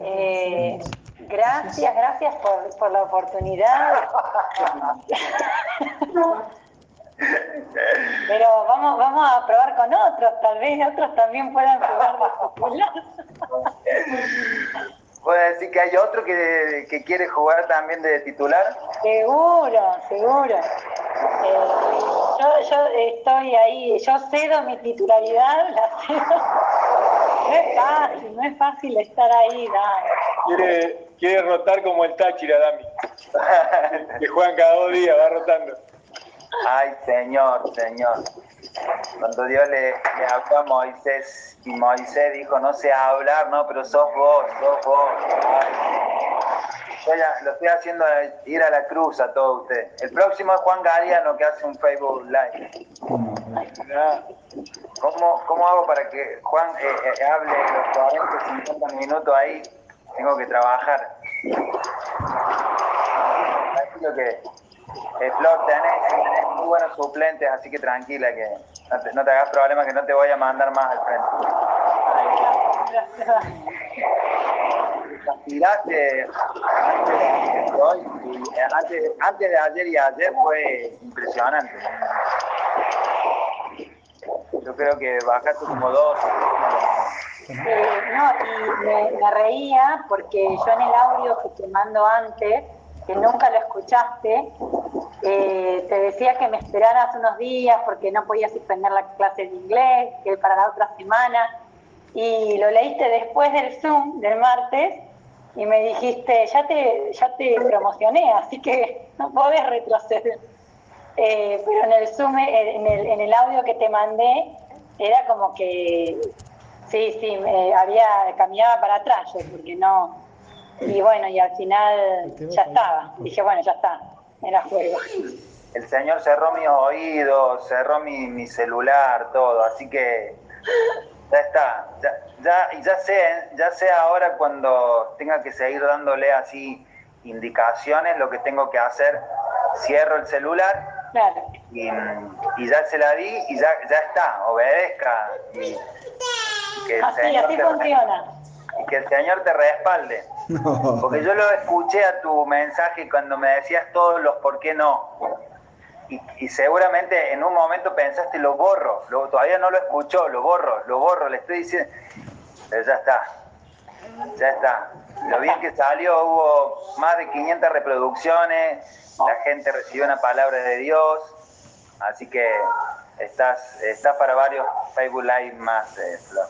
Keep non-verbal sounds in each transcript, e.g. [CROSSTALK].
Eh, gracias, gracias por, por la oportunidad. Pero vamos, vamos a probar con otros, tal vez otros también puedan jugar de titular. ¿Puede decir que hay otro que, que, quiere jugar también de titular? Seguro, seguro. Eh, yo, yo estoy ahí, yo cedo mi titularidad, la cedo. No es fácil, no es fácil estar ahí, Dani. Quiere, quiere rotar como el Táchira, Dami. [LAUGHS] que juegan cada dos días, va rotando. Ay, Señor, Señor. Cuando Dios le, le habló a Moisés y Moisés dijo, no sé hablar, no, pero sos vos, sos vos. Lo estoy haciendo ir a la cruz a todos ustedes. El próximo es Juan Galeano que hace un Facebook Live. ¿Cómo, cómo hago para que Juan eh, eh, hable los 40, 50 minutos ahí? Tengo que trabajar. Tranquilo que eh, Flor, tenés, muy buenos suplentes, así que tranquila, que no te, hagas problema, que no te voy a mandar más al frente. Tiraste antes de hoy, y antes, antes de ayer y ayer fue impresionante. Yo creo que bajaste como dos. Eh, no, y me, me reía porque yo en el audio que te mando antes, que nunca lo escuchaste, eh, te decía que me esperaras unos días porque no podía suspender la clase de inglés, que para la otra semana, y lo leíste después del Zoom del martes y me dijiste, ya te, ya te promocioné, así que no podés retroceder. Eh, pero en el Zoom, eh, en el, en el audio que te mandé, era como que, sí, sí, había, caminaba para atrás yo, porque no, y bueno, y al final ya estaba. Dije, bueno, ya está, era juego. El señor cerró mis oídos, cerró mi, mi celular, todo, así que ya está. Ya, ya, y ya sé, ya sé ahora cuando tenga que seguir dándole así indicaciones lo que tengo que hacer. Cierro el celular y, y, ya se la di y ya, ya está, obedezca. Y, que así, así funciona. Y que el Señor te respalde. [LAUGHS] Porque yo lo escuché a tu mensaje cuando me decías todos los por qué no. Y, seguramente en un momento pensaste, lo borro, lo, todavía no lo escuchó, lo borro, lo borro, le estoy diciendo, pero ya está, ya está. Lo bien que salió, hubo más de 500 reproducciones, la gente recibió una palabra de Dios, así que estás, estás para varios Facebook Live más, eh, Flor.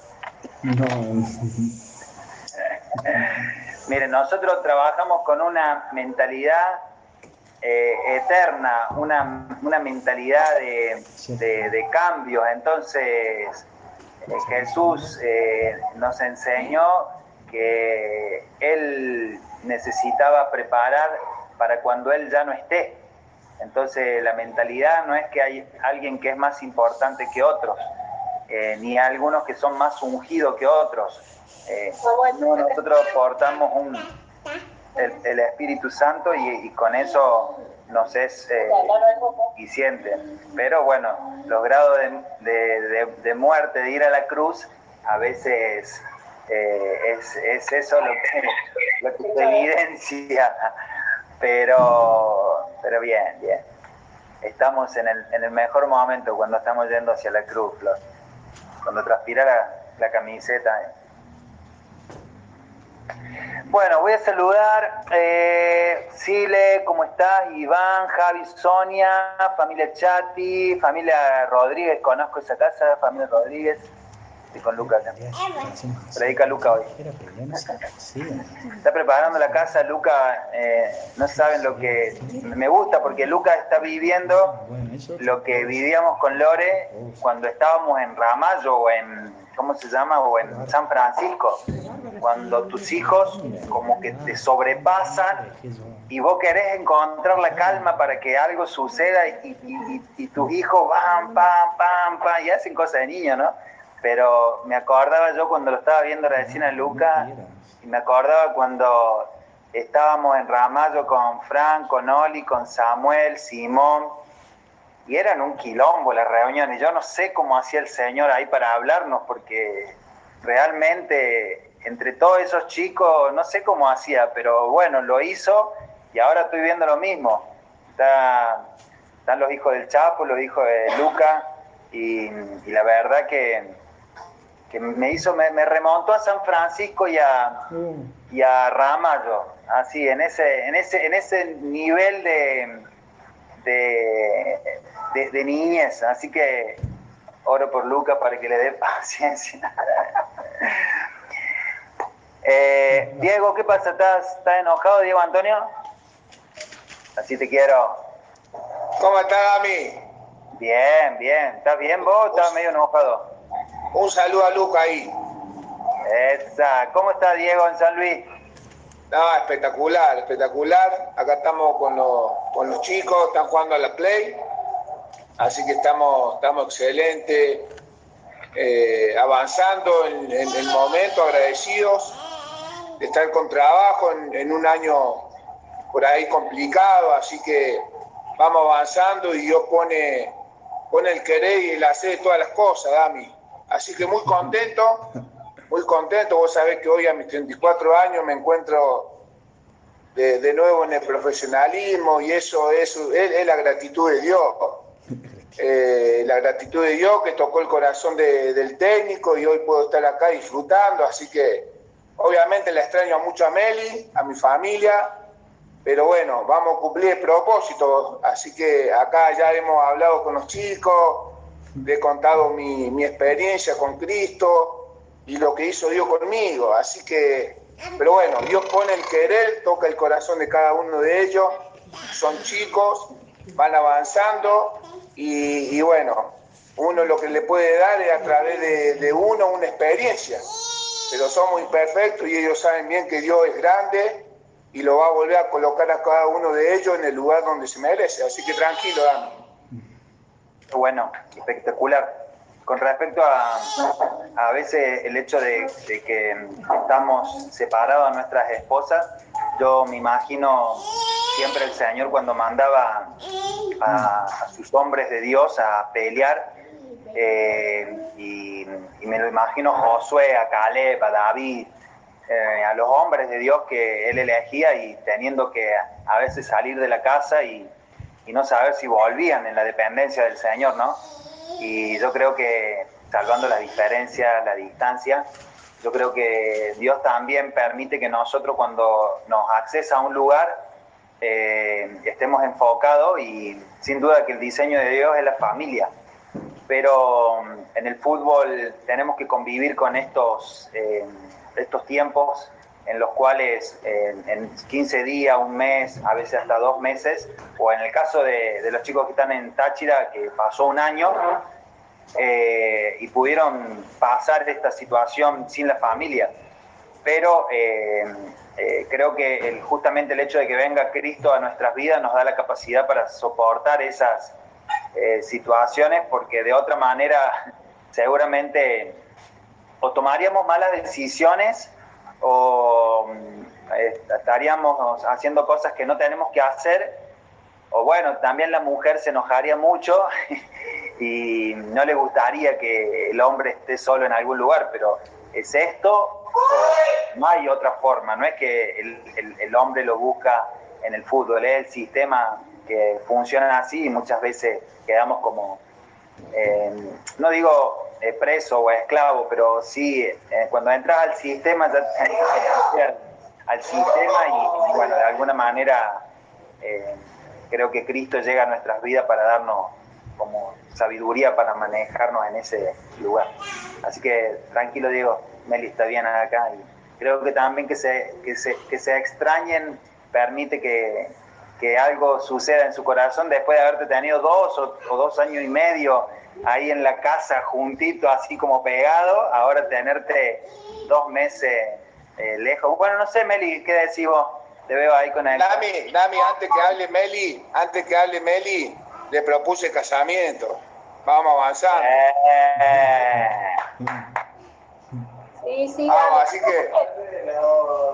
No. [LAUGHS] Miren, nosotros trabajamos con una mentalidad eh, eterna, una, una mentalidad de, de, cambios. Entonces, eh, Jesús eh, nos enseñó que Él necesitaba preparar para cuando Él ya no esté. Entonces, la mentalidad no es que hay alguien que es más importante que otros, ni algunos que son más ungidos que otros eh, nosotros portamos un, el, Espíritu Santo y, con eso nos es eh. Pero bueno, los grados de, muerte, de ir a la cruz, a veces eh, es, eso lo que, se evidencia. Pero, pero bien, bien. Estamos en el, en el mejor momento cuando estamos yendo hacia la cruz, Cuando transpira la camiseta. Bueno, voy a saludar, eh, Sile, ¿cómo estás? Iván, Javi, Sonia, familia Chati, familia Rodríguez, conozco esa casa, familia Rodríguez, y con Luca también. Predica Luca hoy. Está preparando la casa, Luca, eh, no saben lo que me gusta porque Luca está viviendo lo que vivíamos con Lore cuando estábamos en Ramallo o en ¿cómo se llama? O en San Francisco, cuando tus hijos como que te sobrepasan y vos querés encontrar la calma para que algo suceda y, tus hijos van, pam, pam, pam, y hacen cosas de niño, ¿no? Pero me acordaba yo cuando lo estaba viendo recién a Luca, y me acordaba cuando estábamos en Ramallo con Frank, con Oli, con Samuel, Simón, y eran un quilombo las reuniones. Yo no sé cómo hacía el Señor ahí para hablarnos, porque realmente entre todos esos chicos, no sé cómo hacía, pero bueno, lo hizo y ahora estoy viendo lo mismo. están los hijos del Chapo, los hijos de Luca, y, la verdad que, me hizo, me, remontó a San Francisco y a, y a Ramallo, así, en ese, en ese, en ese nivel de, de, de niñez. Así que oro por Luca para que le dé [LAUGHS] paciencia. Eh, Diego, ¿qué pasa? ¿Estás, enojado, Diego Antonio? Así te quiero. ¿Cómo estás, Dami? Bien, bien. ¿Estás bien vos estás medio enojado? Un saludo a Luca ahí. Esa. ¿Cómo está Diego en San Luis? No, espectacular, espectacular. Acá estamos con los, con los chicos, están jugando a la Play. Así que estamos, estamos excelentes, eh, avanzando en, el momento, agradecidos de estar con trabajo en, un año por ahí complicado, así que vamos avanzando y Dios pone, pone el querer y el hacer de todas las cosas, Dami. Así que muy contento, [LAUGHS] muy contento. Vos sabés que hoy a mis 34 años me encuentro de, nuevo en el profesionalismo y eso, eso es la gratitud de Dios. [LAUGHS] Eh, la gratitud de Dios que tocó el corazón del técnico y hoy puedo estar acá disfrutando, así que obviamente la extraño mucho a Meli, a mi familia, pero bueno, vamos a cumplir el propósito, así que acá ya hemos hablado con los chicos, le he contado mi, mi experiencia con Cristo y lo que hizo Dios conmigo, así que, pero bueno, Dios pone el querer, toca el corazón de cada uno de ellos, son chicos, van avanzando y, bueno, uno lo que le puede dar es a través de, uno una experiencia, pero somos imperfectos y ellos saben bien que Dios es grande y lo va a volver a colocar a cada uno de ellos en el lugar donde se merece. Así que tranquilo, Dani. Bueno, espectacular. Con respecto a a veces el hecho de, de que estamos separados de nuestras esposas, yo me imagino siempre el Señor cuando mandaba a, sus hombres de Dios a pelear, eh, y, me lo imagino Josué, a Caleb, a David, eh, a los hombres de Dios que él elegía y teniendo que a veces salir de la casa y, y no saber si volvían en la dependencia del Señor, ¿no? Y yo creo que, salvando la diferencia, la distancia, yo creo que Dios también permite que nosotros cuando nos accesa a un lugar eh, estemos enfocados y sin duda que el diseño de Dios es la familia. Pero mm, en el fútbol tenemos que convivir con estos, eh, estos tiempos en los cuales en 15 días, un mes, a veces hasta dos meses, o en el caso de, de los chicos que están en Táchira, que pasó un año, eh, y pudieron pasar esta situación sin la familia. Pero eh, eh, creo que justamente el hecho de que venga Cristo a nuestras vidas nos da la capacidad para soportar esas situaciones, porque de otra manera seguramente o tomaríamos malas decisiones o estaríamos haciendo cosas que no tenemos que hacer, o bueno, también la mujer se enojaría mucho [LAUGHS] y no le gustaría que el hombre esté solo en algún lugar, pero es esto, no hay otra forma, no es que el, hombre lo busca en el fútbol, es el sistema que funciona así y muchas veces quedamos como, eh, no digo eh, preso o esclavo, pero sí, eh, cuando entras al sistema ya tienes que al sistema y, bueno, de alguna manera creo que Cristo llega a nuestras vidas para darnos como sabiduría para manejarnos en ese lugar. Así que tranquilo Diego, Meli está bien acá y creo que también que se, que se, que se extrañen permite que, que algo suceda en su corazón después de haberte tenido dos o, dos años y medio ahí en la casa juntito, así como pegado, ahora tenerte dos meses eh, lejos. Bueno, no sé, Meli, ¿qué decís vos? Te veo ahí con él. Dami, Dami, antes que hable Meli, antes que hable Meli, le propuse casamiento. Vamos a avanzar. Sí, sí, vamos, así que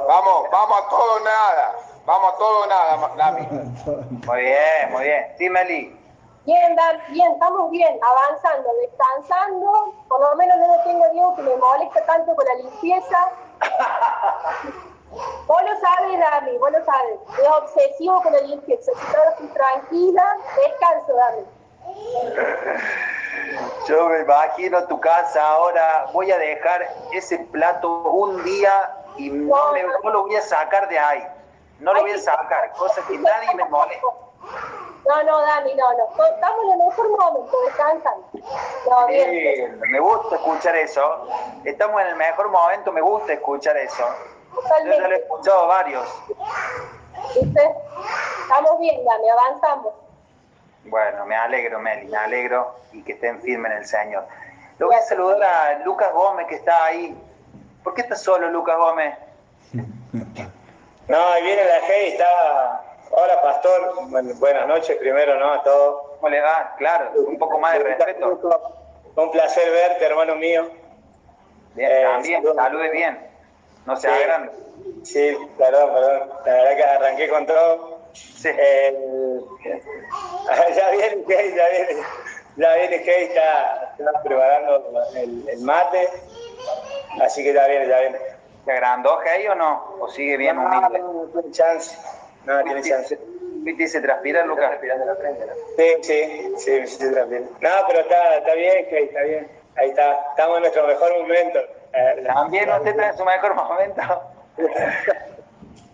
vamos, vamos a todo nada. Vamos a todo nada, Dami. Muy bien, muy bien. Sí, Meli. Bien, Dan, bien, estamos bien, avanzando, descansando. Por lo menos no tengo Diego que me molesta tanto con la limpieza. [LAUGHS] Vos lo sabes, Dami, vos lo sabes. Es obsesivo con incienso. Ahora estoy tranquila, descanso, Dami. [LAUGHS] Yo me imagino tu casa ahora, voy a dejar ese plato un día y no, lo voy a sacar de ahí. No lo voy a sacar, cosa que [LAUGHS] nadie me moleste. No, no, Dani, no, no. Estamos en el mejor momento, descansan. No, bien. me gusta escuchar eso. Estamos en el mejor momento, me gusta escuchar eso. Yo ya lo he escuchado varios. ¿Viste? Estamos bien, Dani, avanzamos. Bueno, me alegro, Meli, me alegro y que estén firmes en el Señor. Le voy a saludar a Lucas Gómez que está ahí. ¿Por qué estás solo, Lucas Gómez? [LAUGHS] No, ahí viene la G y está. Hola, pastor. buenas noches primero, ¿no? A todos. ¿Cómo le va? Claro, un poco más de respeto. Un placer verte, hermano mío. Bien, eh, también, salude bien. No se haga grande. Sí, perdón, perdón. La verdad que arranqué con todo. Sí. Eh, [LAUGHS] ya viene Key, ya viene. Ya viene Key, está, está preparando el, el, mate. Así que ya viene, ya viene. ¿Se agrandó Key o no? ¿O sigue bien no, humilde? No, no, tiene chance. No, tiene chance. ¿Viste se transpira, Lucas? Respirando la frente, ¿no? Sí, sí, sí, sí se transpira. No, pero está, está bien, está bien. Ahí está. Estamos en nuestro mejor momento. Eh, También usted está en su mejor momento. [LAUGHS]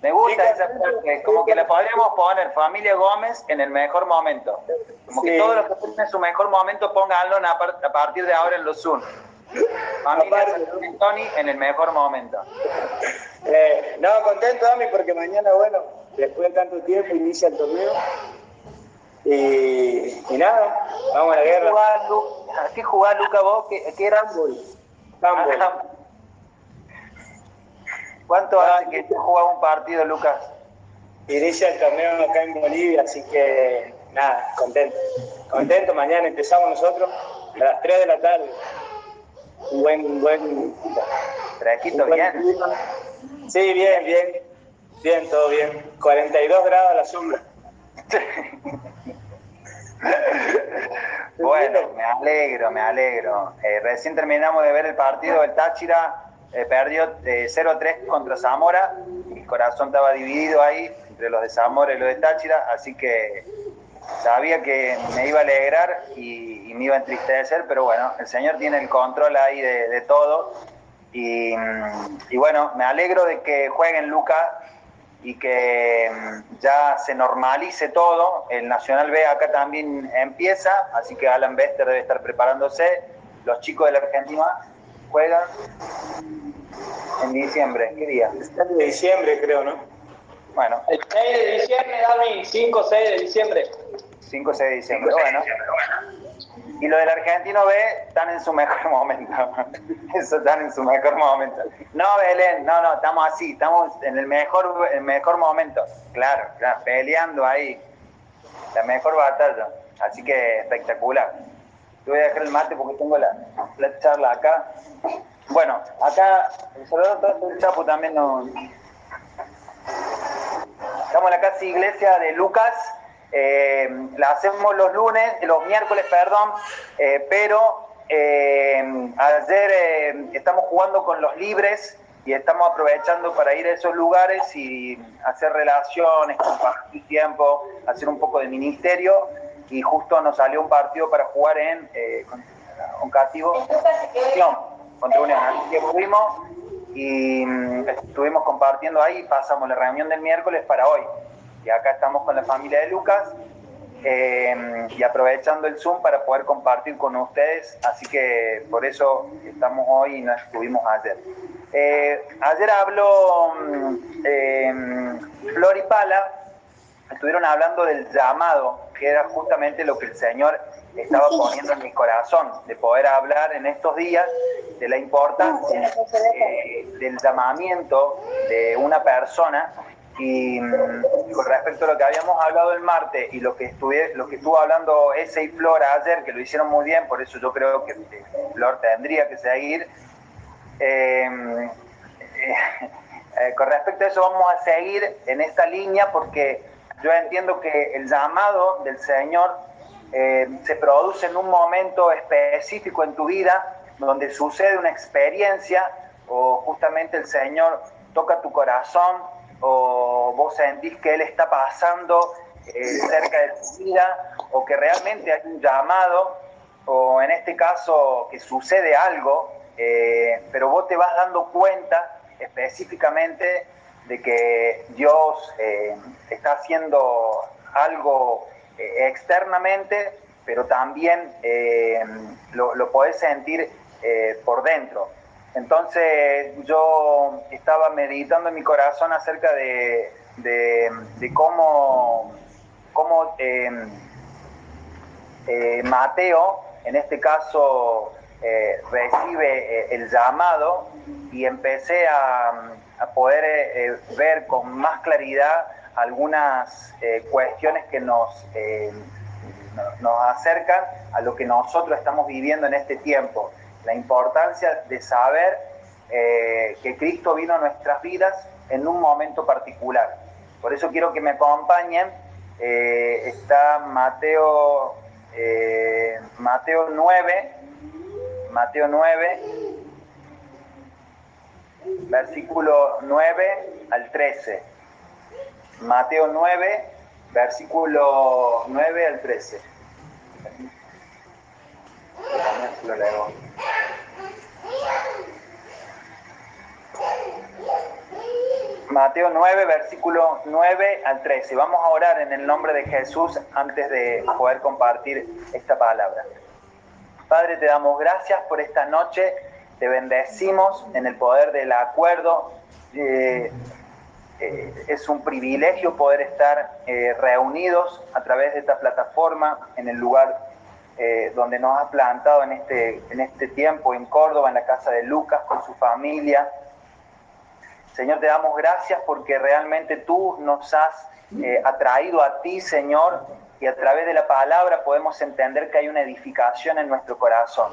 Me gusta esa frase, como que le podríamos poner familia Gómez en el mejor momento. Como que todos los que estén en su mejor momento pónganlo a partir de ahora en los Zoom. Familia Tony en el mejor momento. Eh, no, contento, Dami, porque mañana, bueno, después de tanto tiempo inicia el torneo. Y, y nada, vamos a la guerra. ¿A qué jugás, Luca, vos? ¿Qué, qué era? Handball. ¿Cuánto hace que tú jugás un partido, Lucas? Inicia el torneo acá en Bolivia, así que nada, contento. Contento, mañana empezamos nosotros a las 3 de la tarde. Un buen, buen. ¿Fresquito bien? Sí, bien, bien. Bien, todo bien. 42 grados a la sombra. bueno, me alegro, me alegro. Eh, recién terminamos de ver el partido del Táchira eh, perdió 0-3 eh, contra Zamora, mi corazón estaba dividido ahí entre los de Zamora y los de Táchira, así que sabía que me iba a alegrar y, me iba a entristecer, pero bueno, el Señor tiene el control ahí de, todo. Y, mm, y, bueno, me alegro de que jueguen Lucas y que mm, ya se normalice todo. El Nacional B acá también empieza, así que Alan Bester debe estar preparándose. Los chicos de la Argentina juegan en diciembre. ¿Qué día? de diciembre, creo, ¿no? Bueno. El 6 de diciembre, Dami, 5 6 de diciembre. 5 6 de diciembre, bueno. Y lo del argentino B están en su mejor [LAUGHS] momento. Eso están en su mejor momento. No, Belén, no, no, estamos así, estamos en el mejor, el mejor momento. Claro, claro, peleando ahí. La mejor batalla. Así que espectacular. Te voy a dejar el mate porque tengo la, la charla acá. Bueno, acá el Salvador del Chapo también. Estamos en la casa iglesia de Lucas. Eh, la hacemos los lunes, los miércoles, perdón, eh, pero eh, ayer estamos jugando con los libres y estamos aprovechando para ir a esos lugares y hacer relaciones, compartir tiempo, hacer un poco de ministerio y justo nos salió un partido para jugar en un cativo contra Unión. Así que fuimos y mm, estuvimos compartiendo ahí, pasamos la reunión del miércoles para hoy. Y acá estamos con la familia de Lucas eh, y aprovechando el Zoom para poder compartir con ustedes. Así que por eso estamos hoy y no estuvimos ayer. Eh, ayer habló eh, Flor y Pala, estuvieron hablando del llamado, que era justamente lo que el Señor estaba poniendo en mi corazón, de poder hablar en estos días de la importancia eh, del llamamiento de una persona y mm, con respecto a lo que habíamos hablado el martes y lo que estuve, lo que estuvo hablando ese y Flor ayer, que lo hicieron muy bien, por eso yo creo que Flor tendría que seguir. Eh, eh, con respecto a eso vamos a seguir en esta línea porque yo entiendo que el llamado del Señor eh, se produce en un momento específico en tu vida donde sucede una experiencia o justamente el Señor toca tu corazón o vos sentís que Él está pasando eh, cerca de tu vida o que realmente hay un llamado o en este caso que sucede algo, eh, pero vos te vas dando cuenta específicamente de que Dios eh, está haciendo algo externamente, pero también lo, lo, podés sentir por dentro. Entonces yo estaba meditando en mi corazón acerca de, cómo, cómo eh, eh, Mateo, en este caso, eh, recibe el llamado y empecé a, poder ver con más claridad algunas cuestiones que nos, nos acercan a lo que nosotros estamos viviendo en este tiempo la importancia de saber eh, que Cristo vino a nuestras vidas en un momento particular. Por eso quiero que me acompañen. Eh, está Mateo, eh, Mateo 9, Mateo 9, versículo 9 al 13. Mateo 9, versículo 9 al 13. Mateo 9, versículo 9 al 13. Vamos a orar en el nombre de Jesús antes de poder compartir esta palabra. Padre, te damos gracias por esta noche, te bendecimos en el poder del acuerdo. Eh, eh, es un privilegio poder estar eh, reunidos a través de esta plataforma en el lugar eh, donde nos ha plantado en este, en este tiempo en Córdoba, en la casa de Lucas, con su familia. Señor, te damos gracias porque realmente tú nos has eh, atraído a ti, Señor, y a través de la palabra podemos entender que hay una edificación en nuestro corazón.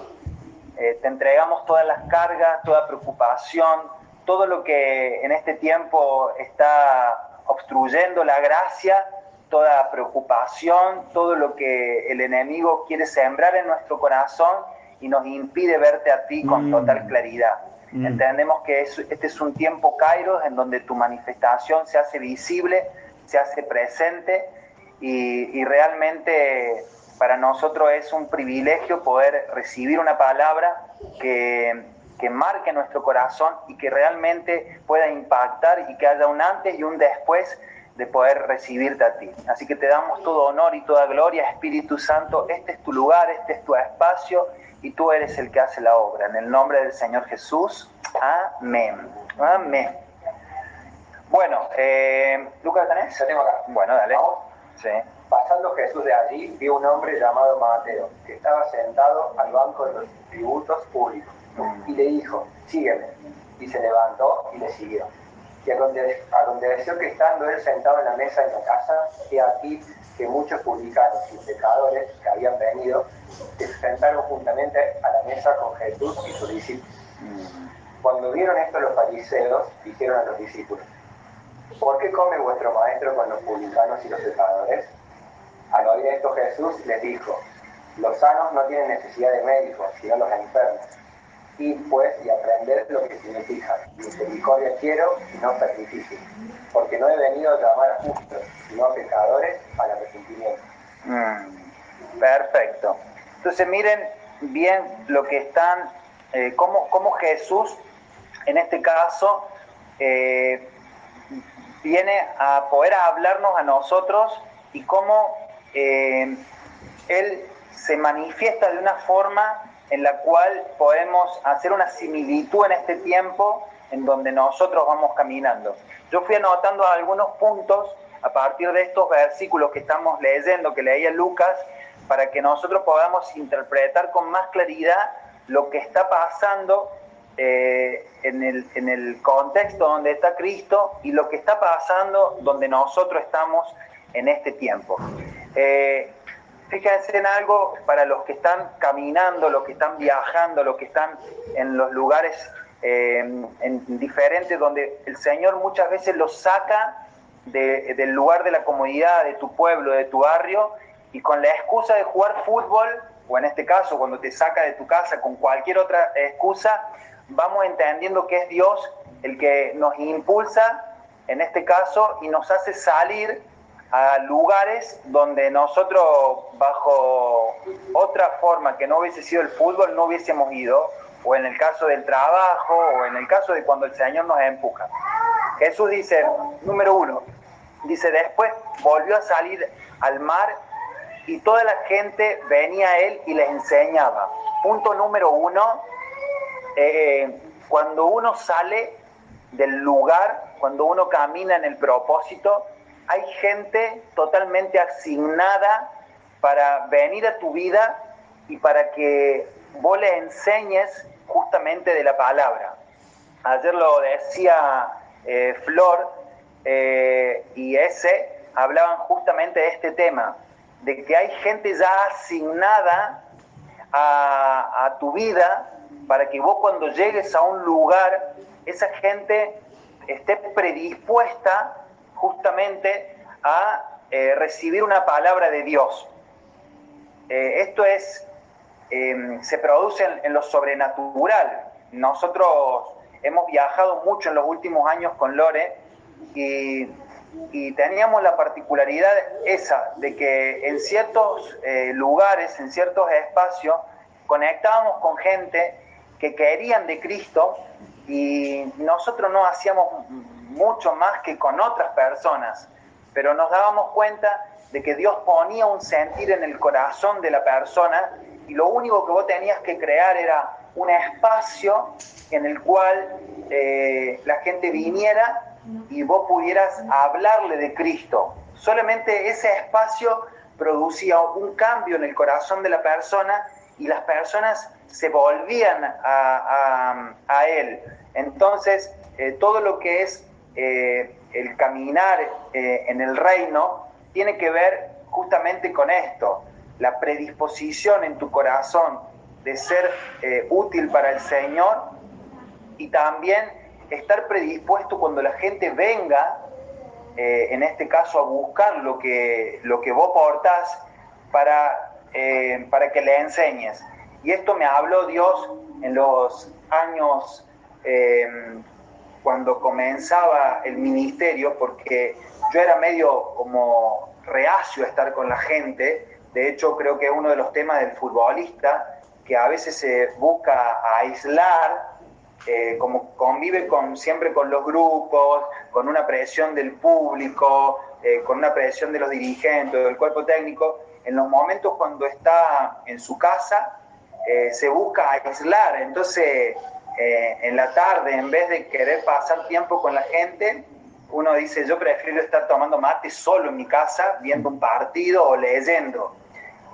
Eh, te entregamos todas las cargas, toda preocupación, todo lo que en este tiempo está obstruyendo la gracia toda preocupación, todo lo que el enemigo quiere sembrar en nuestro corazón y nos impide verte a ti con mm. total claridad. Mm. Entendemos que este es un tiempo, Cairo, en donde tu manifestación se hace visible, se hace presente y, realmente para nosotros es un privilegio poder recibir una palabra que, que marque nuestro corazón y que realmente pueda impactar y que haya un antes y un después de poder recibirte a ti. Así que te damos todo honor y toda gloria, Espíritu Santo. Este es tu lugar, este es tu espacio y tú eres el que hace la obra. En el nombre del Señor Jesús. Amén. Amén. Bueno, eh, Lucas, ¿tenés? Yo tengo acá. Bueno, dale. Sí. Pasando Jesús de allí, vio un hombre llamado Mateo, que estaba sentado al banco de los tributos públicos, mm. y le dijo, sígueme. Y se levantó y le siguió y aconteció que estando él sentado en la mesa en la casa, he aquí que muchos publicanos y pecadores que habían venido se sentaron juntamente a la mesa con Jesús y sus discípulos. Cuando vieron esto los fariseos, dijeron a los discípulos, ¿por qué come vuestro maestro con los publicanos y los pecadores? Al oír esto Jesús les dijo, los sanos no tienen necesidad de médicos, sino los enfermos y pues y aprender lo que significa. Misericordia quiero y no sacrificio, porque no he venido a llamar a justos, sino a pecadores al arrepentimiento. Mm, perfecto. Entonces miren bien lo que están, eh, cómo, Jesús, en este caso, eh, viene a poder hablarnos a nosotros y cómo eh, Él se manifiesta de una forma en la cual podemos hacer una similitud en este tiempo en donde nosotros vamos caminando. Yo fui anotando algunos puntos a partir de estos versículos que estamos leyendo, que leía Lucas, para que nosotros podamos interpretar con más claridad lo que está pasando eh, en, el, en, el, contexto donde está Cristo y lo que está pasando donde nosotros estamos en este tiempo. Eh, Fíjense en algo para los que están caminando, los que están viajando, los que están en los lugares eh, en diferentes donde el Señor muchas veces los saca del lugar de la comodidad, de tu pueblo, de tu barrio, y con la excusa de jugar fútbol, o en este caso cuando te saca de tu casa con cualquier otra excusa, vamos entendiendo que es Dios el que nos impulsa, en este caso, y nos hace salir a lugares donde nosotros, bajo otra forma que no hubiese sido el fútbol, no hubiésemos ido, o en el caso del trabajo, o en el caso de cuando el Señor nos empuja. Jesús dice, número uno, dice, después volvió a salir al mar y toda la gente venía a él y les enseñaba. Punto número uno, eh, cuando uno sale del lugar, cuando uno camina en el propósito, hay gente totalmente asignada para venir a tu vida y para que vos le enseñes justamente de la palabra. Ayer lo decía eh, Flor eh, y ese, hablaban justamente de este tema, de que hay gente ya asignada a, a tu vida para que vos cuando llegues a un lugar, esa gente esté predispuesta justamente a eh, recibir una palabra de Dios. Eh, esto es, em, se produce en, lo sobrenatural. Nosotros hemos viajado mucho en los últimos años con Lore y, teníamos la particularidad esa, de que en ciertos eh, lugares, en ciertos espacios, conectábamos con gente que querían de Cristo y nosotros no hacíamos mucho más que con otras personas, pero nos dábamos cuenta de que Dios ponía un sentir en el corazón de la persona y lo único que vos tenías que crear era un espacio en el cual eh, la gente viniera y vos pudieras hablarle de Cristo. Solamente ese espacio producía un cambio en el corazón de la persona y las personas se volvían a, Él. Entonces, eh, todo lo que es eh, el caminar eh, en el reino tiene que ver justamente con esto, la predisposición en tu corazón de ser útil para el Señor y también estar predispuesto cuando la gente venga, en este caso, a buscar lo que, lo que vos portás para, para que le enseñes. Y esto me habló Dios en los años eh, cuando comenzaba el ministerio, porque yo era medio como reacio a estar con la gente. De hecho, creo que uno de los temas del futbolista, que a veces se busca aislar, eh, como convive con, siempre con los grupos, con una presión del público, eh, con una presión de los dirigentes, del cuerpo técnico, en los momentos cuando está en su casa, eh, se busca aislar. Entonces, eh, en la tarde, en vez de querer pasar tiempo con la gente, uno dice, yo prefiero estar tomando mate solo en mi casa, viendo un partido o leyendo.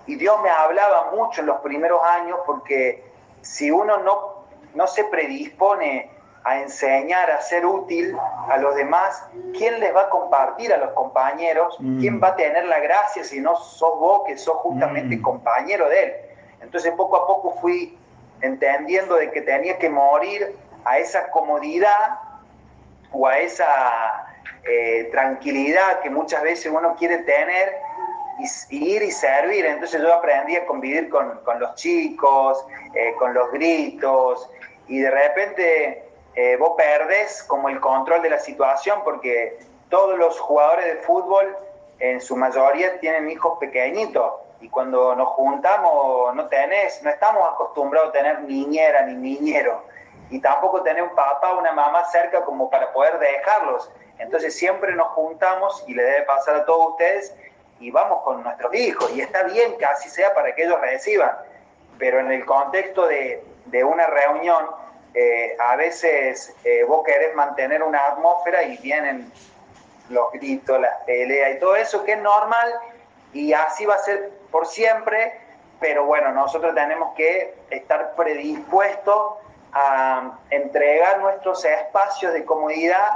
Y Dios me hablaba mucho en los primeros años porque si uno no, no se predispone a enseñar, a ser útil a los demás, ¿quién les va a compartir a los compañeros? ¿Quién mm. va a tener la gracia si no sos vos que sos justamente mm. compañero de él? Entonces poco a poco fui entendiendo de que tenía que morir a esa comodidad o a esa eh, tranquilidad que muchas veces uno quiere tener y, ir y servir. Entonces yo aprendí a convivir con, los chicos, eh, con los gritos y de repente eh, vos perdés como el control de la situación porque todos los jugadores de fútbol en su mayoría tienen hijos pequeñitos y cuando nos juntamos no tenés, no estamos acostumbrados a tener niñera ni niñero. Y tampoco tener un papá o una mamá cerca como para poder dejarlos. Entonces siempre nos juntamos y le debe pasar a todos ustedes y vamos con nuestros hijos. Y está bien que así sea para que ellos reciban, pero en el contexto de, de una reunión eh, a veces eh, vos querés mantener una atmósfera y vienen los gritos, las peleas y todo eso que es normal y así va a ser por siempre, pero bueno, nosotros tenemos que estar predispuestos a entregar nuestros espacios de comodidad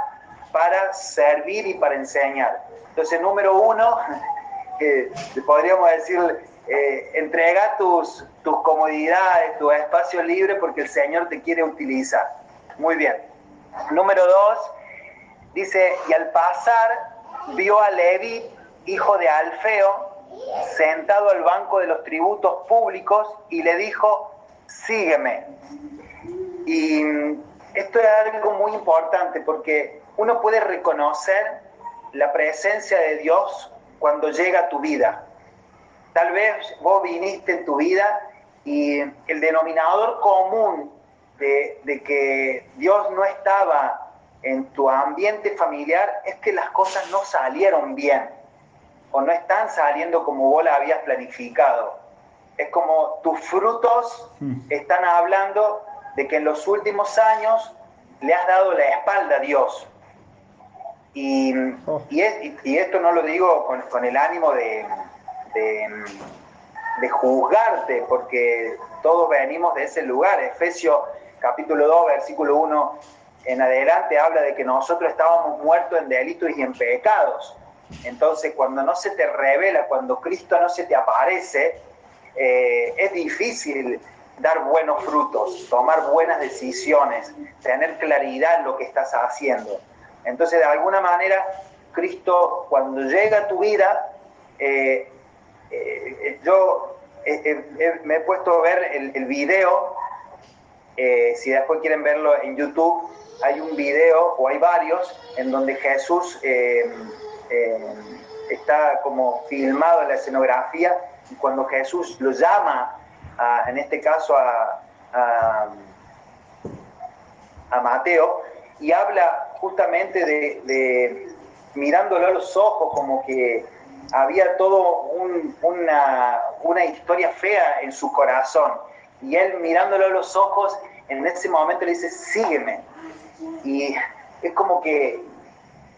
para servir y para enseñar. Entonces, número uno, [LAUGHS] podríamos decir, eh, entrega tus, tus comodidades, tu espacio libre porque el Señor te quiere utilizar. Muy bien. Número dos, dice, y al pasar vio a Levi, hijo de Alfeo, sentado al banco de los tributos públicos y le dijo, sígueme. Y esto es algo muy importante porque uno puede reconocer la presencia de Dios cuando llega a tu vida. Tal vez vos viniste en tu vida y el denominador común de que Dios no estaba en tu ambiente familiar es que las cosas no salieron bien o no están saliendo como vos la habías planificado. Es como tus frutos mm. están hablando de que en los últimos años le has dado la espalda a Dios. Y, oh. y, esto no lo digo con, el ánimo de, de, juzgarte, porque todos venimos de ese lugar. Efesios capítulo 2, versículo 1 en adelante habla de que nosotros estábamos muertos en delitos y en pecados. Entonces, cuando no se te revela, cuando Cristo no se te aparece, eh, es difícil dar buenos frutos, tomar buenas decisiones, tener claridad en lo que estás haciendo. Entonces, de alguna manera, Cristo, cuando llega a tu vida, eh, eh, yo me he puesto a ver el, el video, si después quieren verlo en YouTube, hay un video, o hay varios, en donde Jesús eh, está como filmado en la escenografía y cuando Jesús lo llama, en este caso a, a, Mateo, y habla justamente de, mirándolo a los ojos, como que había todo una, una historia fea en su corazón. Y él mirándolo a los ojos, en ese momento le dice, sígueme. Y es como que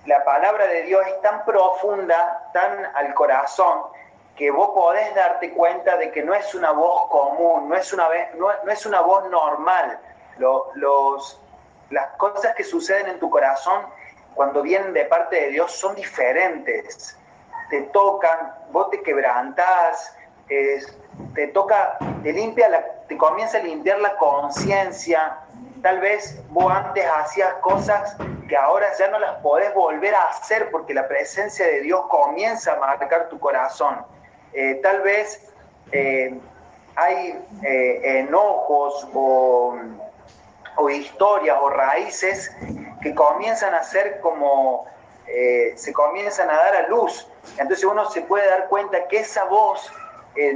la palabra de Dios es tan profunda, tan al corazón, que vos podés darte cuenta de que no es una voz común, no es una, voz normal. las cosas que suceden en tu corazón cuando vienen de parte de Dios son diferentes. Te tocan, vos te quebrantás, te toca, te limpia, la, te comienza a limpiar la conciencia, Tal vez vos antes hacías cosas que ahora ya no las podés volver a hacer porque la presencia de Dios comienza a marcar tu corazón. Eh, tal vez eh, hay eh, enojos o, o, historias o raíces que comienzan a ser como, se comienzan a dar a luz. Entonces uno se puede dar cuenta que esa voz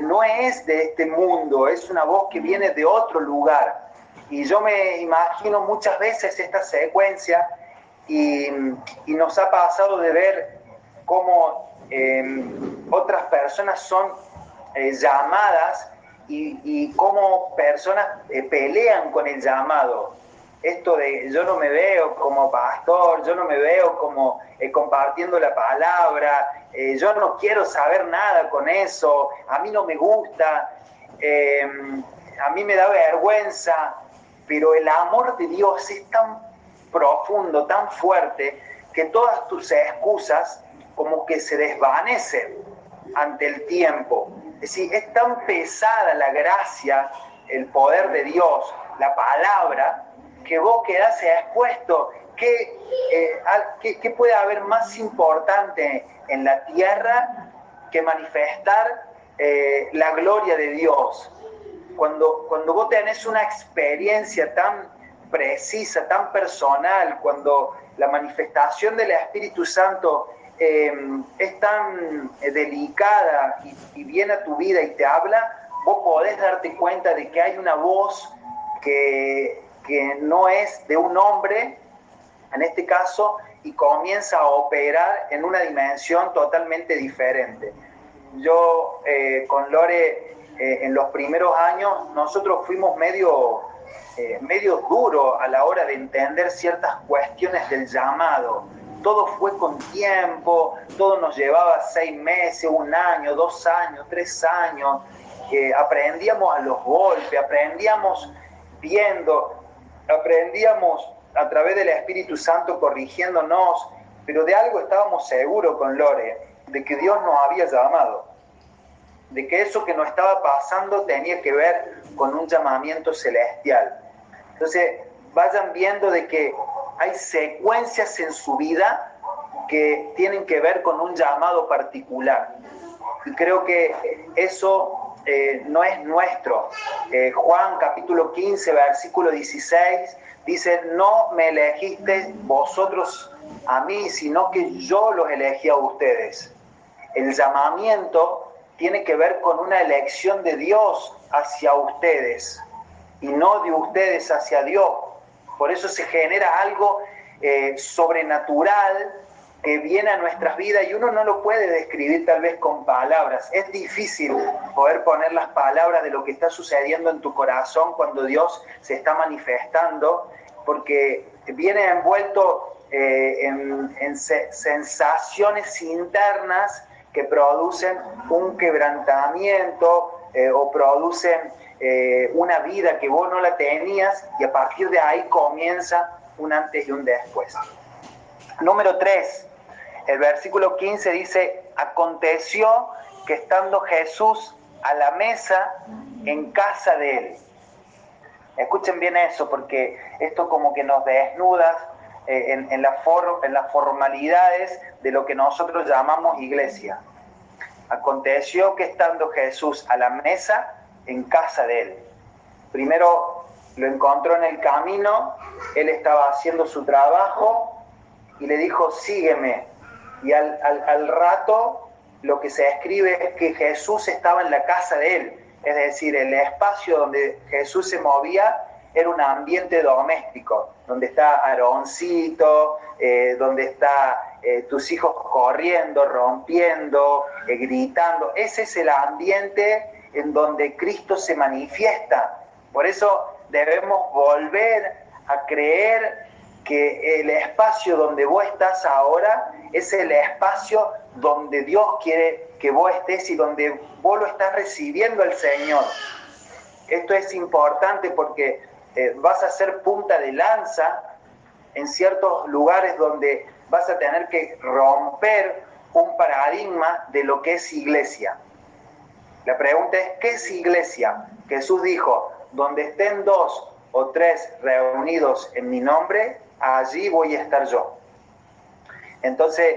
no es de este mundo, es una voz que viene de otro lugar. Y yo me imagino muchas veces esta secuencia y, nos ha pasado de ver cómo em, otras personas son eh, llamadas y, cómo personas eh, pelean con el llamado. Esto de yo no me veo como pastor, yo no me veo como eh, compartiendo la palabra, yo no quiero saber nada con eso, a mí no me gusta, em, a mí me da vergüenza pero el amor de Dios es tan profundo, tan fuerte, que todas tus excusas como que se desvanecen ante el tiempo. Es decir, es tan pesada la gracia, el poder de Dios, la palabra, que vos quedás expuesto. ¿Qué, eh, puede haber más importante en la tierra que manifestar eh, la gloria de Dios? Cuando, cuando vos tenés una experiencia tan precisa, tan personal, cuando la manifestación del Espíritu Santo em, es tan eh, delicada y, viene a tu vida y te habla, vos podés darte cuenta de que hay una voz que, que no es de un hombre, en este caso, y comienza a operar en una dimensión totalmente diferente. Yo eh, con Lore eh, en los primeros años nosotros fuimos medio, eh, medio duros a la hora de entender ciertas cuestiones del llamado. Todo fue con tiempo, todo nos llevaba seis meses, un año, dos años, tres años. aprendíamos a los golpes, aprendíamos viendo, aprendíamos a través del Espíritu Santo corrigiéndonos, pero de algo estábamos seguros con Lore, de que Dios nos había llamado de que eso que nos estaba pasando tenía que ver con un llamamiento celestial. Entonces, vayan viendo de que hay secuencias en su vida que tienen que ver con un llamado particular. Y creo que eso, eh, no es nuestro. Eh, Juan capítulo 15, versículo 16, dice, no me elegiste vosotros a mí, sino que yo los elegí a ustedes. El llamamiento tiene que ver con una elección de Dios hacia ustedes y no de ustedes hacia Dios. Por eso se genera algo eh, sobrenatural que viene a nuestras vidas y uno no lo puede describir tal vez con palabras. Es difícil poder poner las palabras de lo que está sucediendo en tu corazón cuando Dios se está manifestando, porque viene envuelto eh, en, sensaciones internas que producen un quebrantamiento eh, o producen eh, una vida que vos no la tenías y a partir de ahí comienza un antes y un después. Número 3, el versículo 15 dice, aconteció que estando Jesús a la mesa en casa de él. Escuchen bien eso, porque esto como que nos desnuda en, en, la en las formalidades de lo que nosotros llamamos iglesia. Aconteció que estando Jesús a la mesa en casa de él. Primero lo encontró en el camino, él estaba haciendo su trabajo y le dijo, sígueme y al, rato lo que se escribe es que Jesús estaba en la casa de él, es decir, el espacio donde Jesús se movía era un ambiente doméstico, donde está Aaroncito, eh, donde está eh, tus hijos corriendo, rompiendo, eh, gritando. Ese es el ambiente en donde Cristo se manifiesta. Por eso debemos volver a creer que el espacio donde vos estás ahora es el espacio donde Dios quiere que vos estés y donde vos lo estás recibiendo al Señor. Esto es importante porque eh, vas a ser punta de lanza en ciertos lugares donde vas a tener que romper un paradigma de lo que es iglesia. La pregunta es, ¿qué es iglesia? Jesús dijo, donde estén dos o tres reunidos en mi nombre, allí voy a estar yo. Entonces,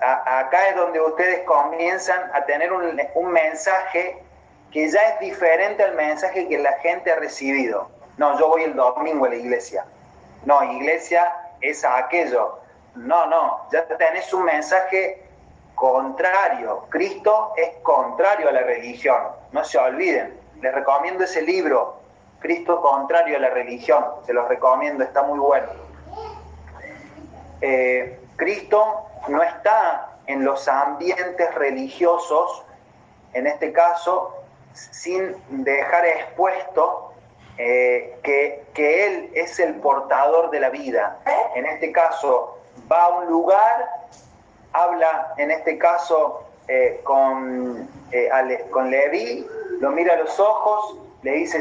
acá es donde ustedes comienzan a tener un, mensaje que ya es diferente al mensaje que la gente ha recibido. No, yo voy el domingo a la iglesia. No, iglesia es aquello. No, no, ya tenés un mensaje contrario. Cristo es contrario a la religión. No se olviden. Les recomiendo ese libro, Cristo contrario a la religión. Se los recomiendo, está muy bueno. Eh, Cristo no está en los ambientes religiosos, en este caso, sin dejar expuesto eh, que, Él es el portador de la vida. En este caso, va a un lugar, habla, en este caso, eh, con, con Levi, lo mira a los ojos, le dice,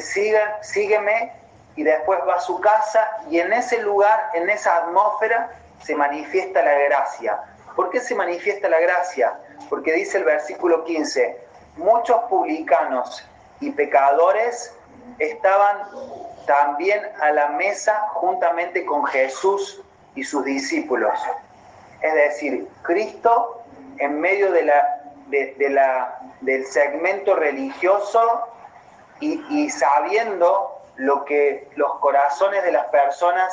sígueme, y después va a su casa, y en ese lugar, en esa atmósfera, se manifiesta la gracia. ¿Por qué se manifiesta la gracia? Porque dice el versículo 15, muchos publicanos y pecadores estaban también a la mesa juntamente con Jesús y sus discípulos. Es decir, Cristo en medio de del segmento religioso y, y sabiendo lo que los corazones de las personas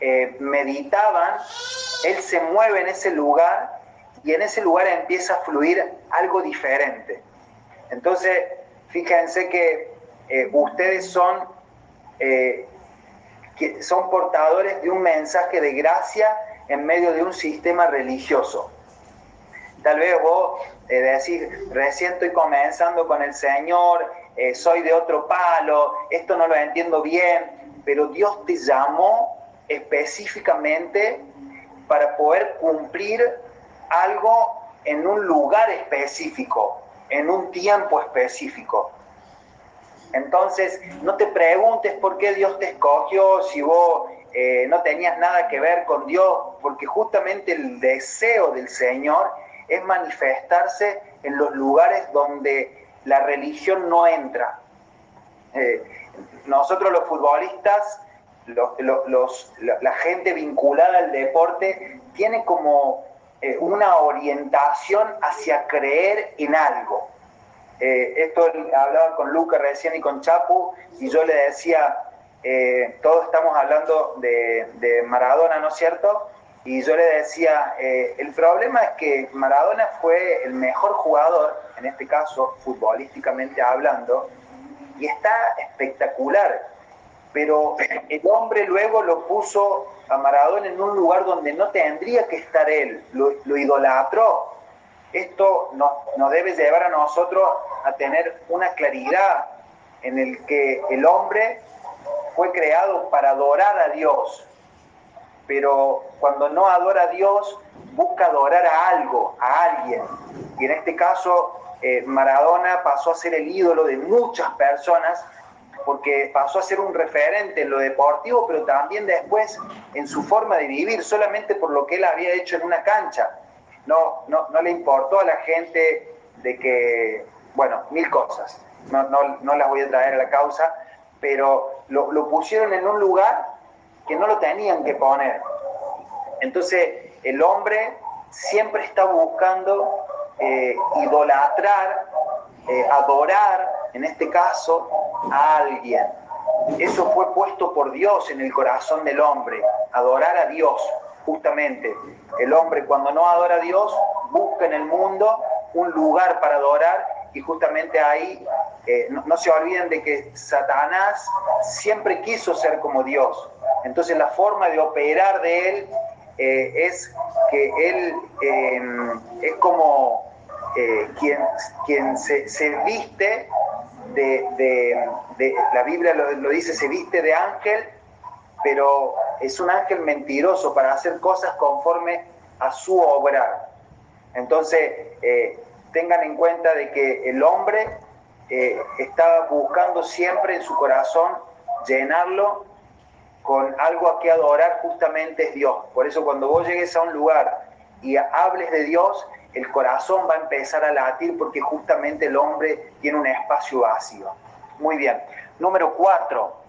eh, meditaban, él se mueve en ese lugar y en ese lugar empieza a fluir algo diferente. Entonces, fíjense que eh, ustedes son, eh, son portadores de un mensaje de gracia en medio de un sistema religioso. Tal vez vos decís, recién estoy comenzando con el Señor, soy de otro palo, esto no lo entiendo bien, pero Dios te llamó específicamente para poder cumplir algo en un lugar específico, en un tiempo específico. Entonces, no te preguntes por qué Dios te escogió si vos eh, no tenías nada que ver con Dios, porque justamente el deseo del Señor es manifestarse en los lugares donde la religión no entra. Eh, nosotros los futbolistas los, la, gente vinculada al deporte tiene como eh, una orientación hacia creer en algo. Eh, esto hablaba con Luca recién y con Chapu, y yo le decía, eh, todos estamos hablando de, Maradona, ¿no es cierto? Y yo le decía, eh, el problema es que Maradona fue el mejor jugador, en este caso futbolísticamente hablando, y está espectacular, pero el hombre luego lo puso a Maradona en un lugar donde no tendría que estar él, lo, lo idolatró, esto nos, debe llevar a nosotros a tener una claridad en el que el hombre fue creado para adorar a Dios, pero cuando no adora a Dios, busca adorar a algo, a alguien. Y en este caso, eh, Maradona pasó a ser el ídolo de muchas personas porque pasó a ser un referente en lo deportivo, pero también después en su forma de vivir, solamente por lo que él había hecho en una cancha no, no, no le importó a la gente de que, bueno, mil cosas, no, no, las voy a traer a la causa, pero lo, pusieron en un lugar que no lo tenían que poner. Entonces, el hombre siempre está buscando eh, idolatrar, eh, adorar, en este caso, a alguien. Eso fue puesto por Dios en el corazón del hombre, adorar a Dios justamente el hombre cuando no adora a Dios busca en el mundo un lugar para adorar y justamente ahí eh, no, se olviden de que Satanás siempre quiso ser como Dios. Entonces la forma de operar de él eh, es que él em, es como eh, quien, quien se, viste de, la Biblia lo dice, se viste de ángel pero es un ángel mentiroso para hacer cosas conforme a su obrar. Entonces, eh, tengan en cuenta de que el hombre eh, está buscando siempre en su corazón llenarlo con algo a que adorar justamente es Dios. Por eso cuando vos llegues a un lugar y hables de Dios, el corazón va a empezar a latir porque justamente el hombre tiene un espacio vacío. Muy bien. Número cuatro,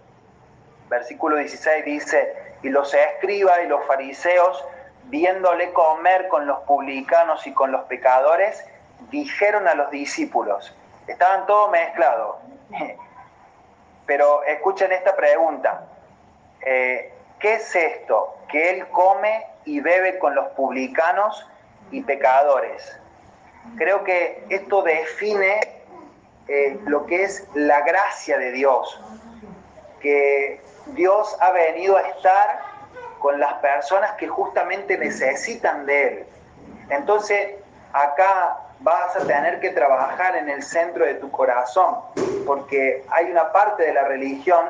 versículo 16 dice, y los escribas y los fariseos, viéndole comer con los publicanos y con los pecadores, dijeron a los discípulos, estaban todos mezclados, [LAUGHS] pero escuchen esta pregunta, eh, ¿qué es esto? Que él come y bebe con los publicanos y pecadores. Creo que esto define eh, lo que es la gracia de Dios, que Dios ha venido a estar con las personas que justamente necesitan de Él. Entonces, acá vas a tener que trabajar en el centro de tu corazón, porque hay una parte de la religión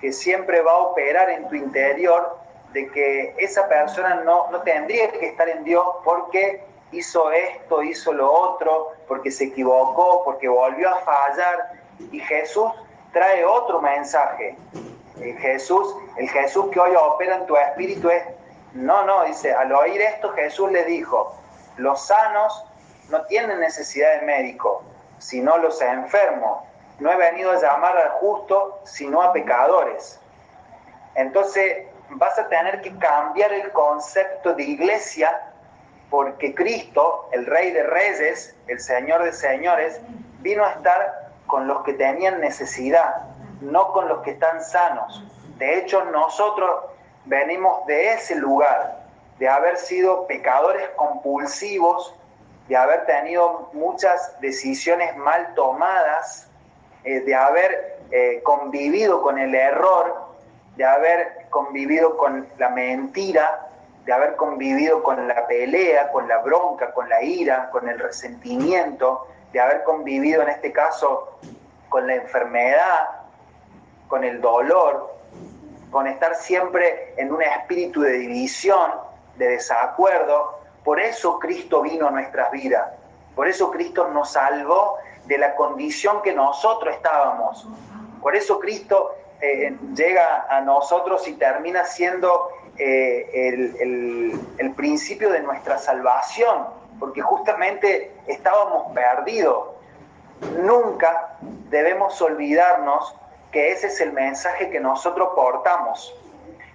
que siempre va a operar en tu interior de que esa persona no, no tendría que estar en Dios porque hizo esto, hizo lo otro, porque se equivocó, porque volvió a fallar. Y Jesús trae otro mensaje, el Jesús, el Jesús que hoy opera en tu espíritu es, no, no, dice, al oír esto Jesús le dijo, los sanos no tienen necesidad de médico, sino los enfermos. No he venido a llamar al justo, sino a pecadores. Entonces vas a tener que cambiar el concepto de iglesia porque Cristo, el Rey de Reyes, el Señor de Señores, vino a estar con los que tenían necesidad, no con los que están sanos. De hecho, nosotros venimos de ese lugar, de haber sido pecadores compulsivos, de haber tenido muchas decisiones mal tomadas, eh, de haber eh, convivido con el error, de haber convivido con la mentira, de haber convivido con la pelea, con la bronca, con la ira, con el resentimiento, de haber convivido en este caso con la enfermedad, con el dolor, con estar siempre en un espíritu de división, de desacuerdo. Por eso Cristo vino a nuestras vidas. Por eso Cristo nos salvó de la condición que nosotros estábamos. Por eso Cristo eh, llega a nosotros y termina siendo eh, el, el principio de nuestra salvación, porque justamente estábamos perdidos. Nunca debemos olvidarnos que ese es el mensaje que nosotros portamos.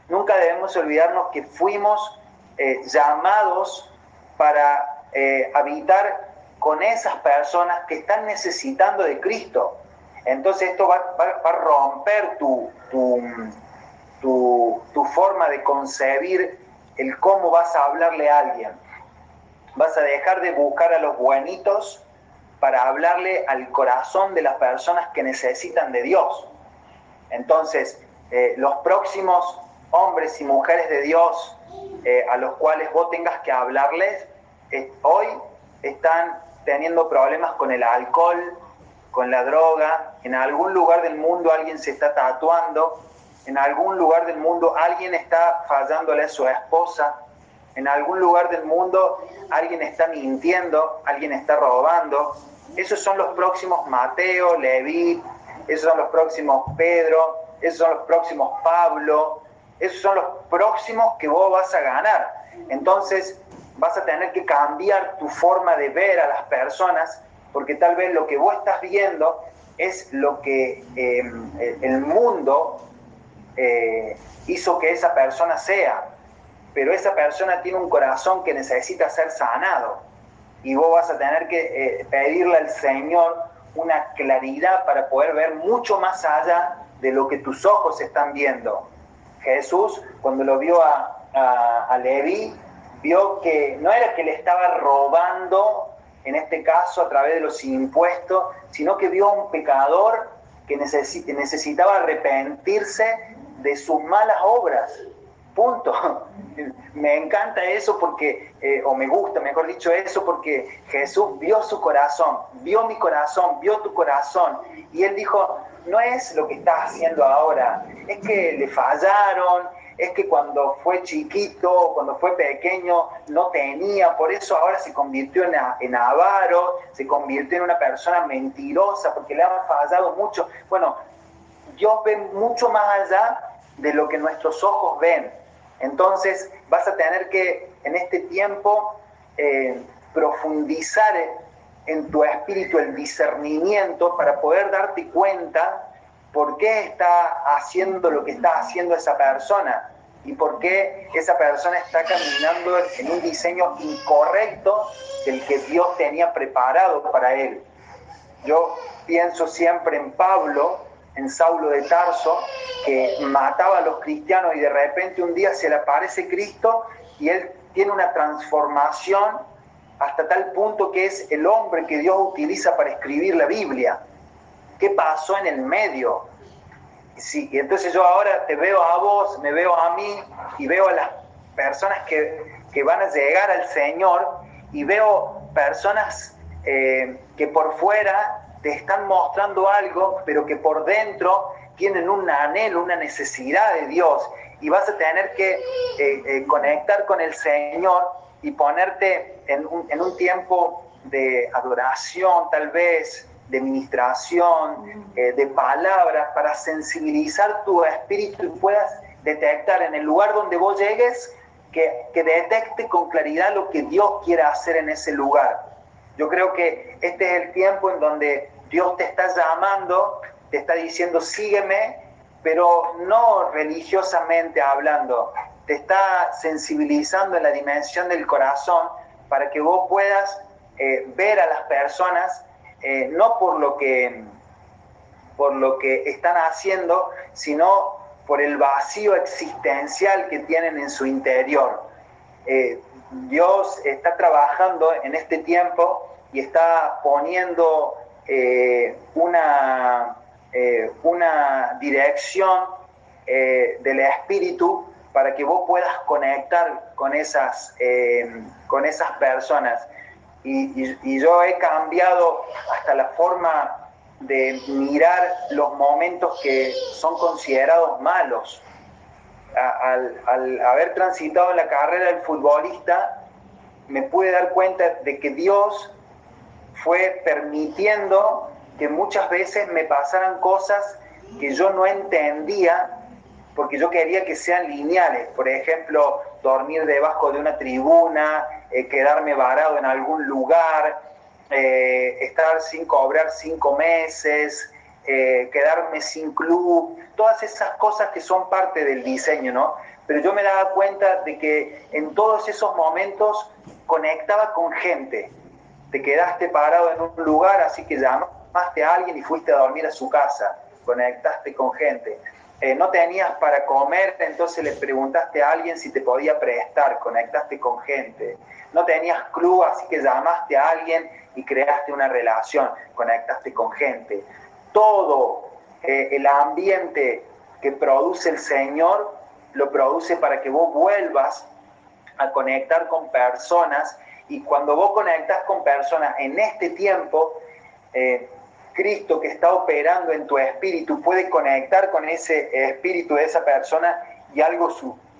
Nunca debemos olvidarnos que fuimos eh, llamados para eh, habitar con esas personas que están necesitando de Cristo. Entonces esto va, a romper tu, tu, tu, forma de concebir el cómo vas a hablarle a alguien. Vas a dejar de buscar a los buenitos para hablarle al corazón de las personas que necesitan de Dios. Entonces, eh, los próximos hombres y mujeres de Dios eh, a los cuales vos tengas que hablarles, eh, hoy están teniendo problemas con el alcohol, con la droga, en algún lugar del mundo alguien se está tatuando, en algún lugar del mundo alguien está fallándole a su esposa, en algún lugar del mundo alguien está mintiendo, alguien está robando. Esos son los próximos Mateo, Leví, esos son los próximos Pedro, esos son los próximos Pablo, esos son los próximos que vos vas a ganar. Entonces vas a tener que cambiar tu forma de ver a las personas, porque tal vez lo que vos estás viendo es lo que em, el mundo eh, hizo que esa persona sea, pero esa persona tiene un corazón que necesita ser sanado y vos vas a tener que eh, pedirle al Señor una claridad para poder ver mucho más allá de lo que tus ojos están viendo. Jesús, cuando lo vio a, a, Leví, vio que no era que le estaba robando, en este caso a través de los impuestos, sino que vio a un pecador que necesitaba arrepentirse de sus malas obras. [LAUGHS] Me encanta eso porque, eh, o me gusta, mejor dicho, eso porque Jesús vio su corazón, vio mi corazón, vio tu corazón. Y él dijo, no es lo que estás haciendo ahora, es que le fallaron, es que cuando fue chiquito, cuando fue pequeño, no tenía, por eso ahora se convirtió en, en avaro, se convirtió en una persona mentirosa, porque le han fallado mucho. Bueno, Dios ve mucho más allá de lo que nuestros ojos ven. Entonces vas a tener que en este tiempo eh, profundizar en tu espíritu el discernimiento para poder darte cuenta por qué está haciendo lo que está haciendo esa persona y por qué esa persona está caminando en un diseño incorrecto del que Dios tenía preparado para él. Yo pienso siempre en Pablo, en Saulo de Tarso, que mataba a los cristianos y de repente un día se le aparece Cristo y él tiene una transformación hasta tal punto que es el hombre que Dios utiliza para escribir la Biblia. ¿Qué pasó en el medio? Sí, y entonces yo ahora te veo a vos, me veo a mí y veo a las personas que, van a llegar al Señor y veo personas eh, que por fuera te están mostrando algo, pero que por dentro tienen un anhelo, una necesidad de Dios. Y vas a tener que eh, eh, conectar con el Señor y ponerte en un, tiempo de adoración tal vez, de ministración, eh, de palabras, para sensibilizar tu espíritu y puedas detectar en el lugar donde vos llegues, que, que detecte con claridad lo que Dios quiere hacer en ese lugar. Yo creo que este es el tiempo en donde Dios te está llamando, te está diciendo sígueme, pero no religiosamente hablando, te está sensibilizando en la dimensión del corazón para que vos puedas eh, ver a las personas eh, no por lo que por lo que están haciendo, sino por el vacío existencial que tienen en su interior. Eh, Dios está trabajando en este tiempo y está poniendo una, una dirección del espíritu para que vos puedas conectar con esas, eh, con esas personas. Y, yo he cambiado hasta la forma de mirar los momentos que son considerados malos. Al, haber transitado la carrera del futbolista, me pude dar cuenta de que Dios fue permitiendo que muchas veces me pasaran cosas que yo no entendía porque yo quería que sean lineales, por ejemplo, dormir debajo de una tribuna, eh, quedarme varado en algún lugar, eh, estar sin cobrar cinco meses, eh, quedarme sin club, todas esas cosas que son parte del diseño, ¿no? Pero yo me daba cuenta de que en todos esos momentos conectaba con gente te quedaste parado en un lugar, así que llamaste a alguien y fuiste a dormir a su casa, conectaste con gente. Eh, no tenías para comer, entonces le preguntaste a alguien si te podía prestar, conectaste con gente. No tenías club, así que llamaste a alguien y creaste una relación, conectaste con gente. Todo eh, el ambiente que produce el Señor lo produce para que vos vuelvas a conectar con personas y cuando vos conectas con personas en este tiempo, eh, Cristo que está operando en tu espíritu puede conectar con ese espíritu de esa persona y algo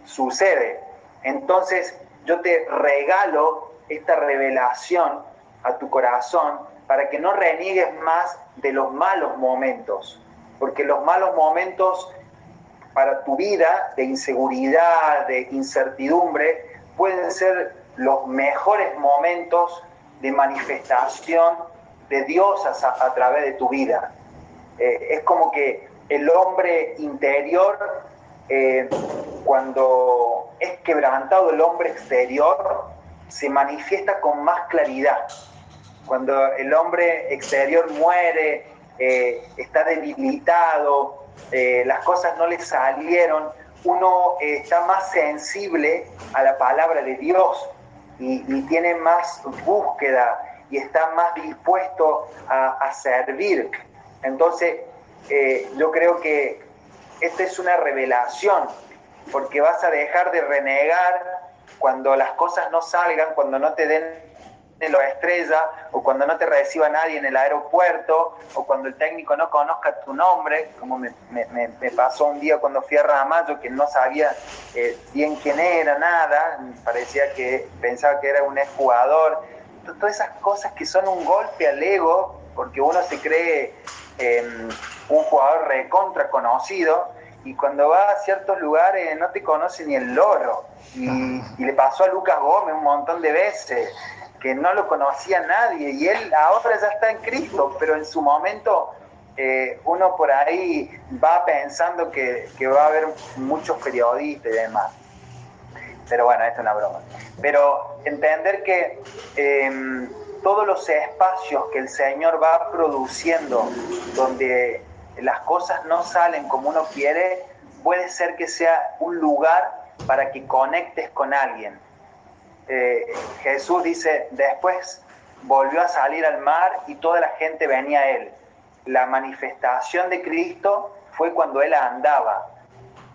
sucede. Entonces yo te regalo esta revelación a tu corazón para que no reniegues más de los malos momentos, porque los malos momentos para tu vida de inseguridad, de incertidumbre, pueden ser los mejores momentos de manifestación de Dios a, través de tu vida. Eh, es como que el hombre interior, eh, cuando es quebrantado el hombre exterior, se manifiesta con más claridad. Cuando el hombre exterior muere, eh, está debilitado, las cosas no le salieron, uno está más sensible a la palabra de Dios y, tiene más búsqueda y está más dispuesto a, servir. Entonces, eh, yo creo que esta es una revelación, porque vas a dejar de renegar cuando las cosas no salgan, cuando no te den la estrella, o cuando no te reciba nadie en el aeropuerto, o cuando el técnico no conozca tu nombre, como me, pasó un día cuando fui a Ramallo, que no sabía eh, bien quién era, nada, parecía que pensaba que era un exjugador. Todas esas cosas que son un golpe al ego, porque uno se cree em, un jugador recontra conocido, y cuando va a ciertos lugares no te conoce ni el loro. Y, y, le pasó a Lucas Gómez un montón de veces que no lo conocía nadie y él ahora ya está en Cristo, pero en su momento eh, uno por ahí va pensando que, va a haber muchos periodistas y demás. Pero bueno, esto es una broma. Pero entender que em, todos los espacios que el Señor va produciendo, donde las cosas no salen como uno quiere, puede ser que sea un lugar para que conectes con alguien eh, Jesús dice, después volvió a salir al mar y toda la gente venía a él. La manifestación de Cristo fue cuando él andaba.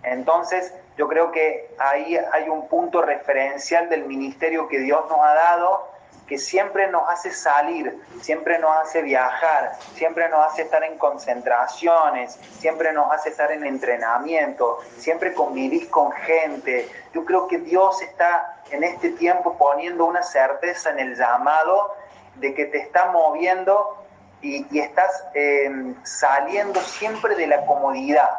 Entonces, yo creo que ahí hay un punto referencial del ministerio que Dios nos ha dado, que siempre nos hace salir, siempre nos hace viajar, siempre nos hace estar en concentraciones, siempre nos hace estar en entrenamiento, siempre convivís con gente. Yo creo que Dios está en este tiempo poniendo una certeza en el llamado de que te está moviendo y, estás eh, saliendo siempre de la comodidad.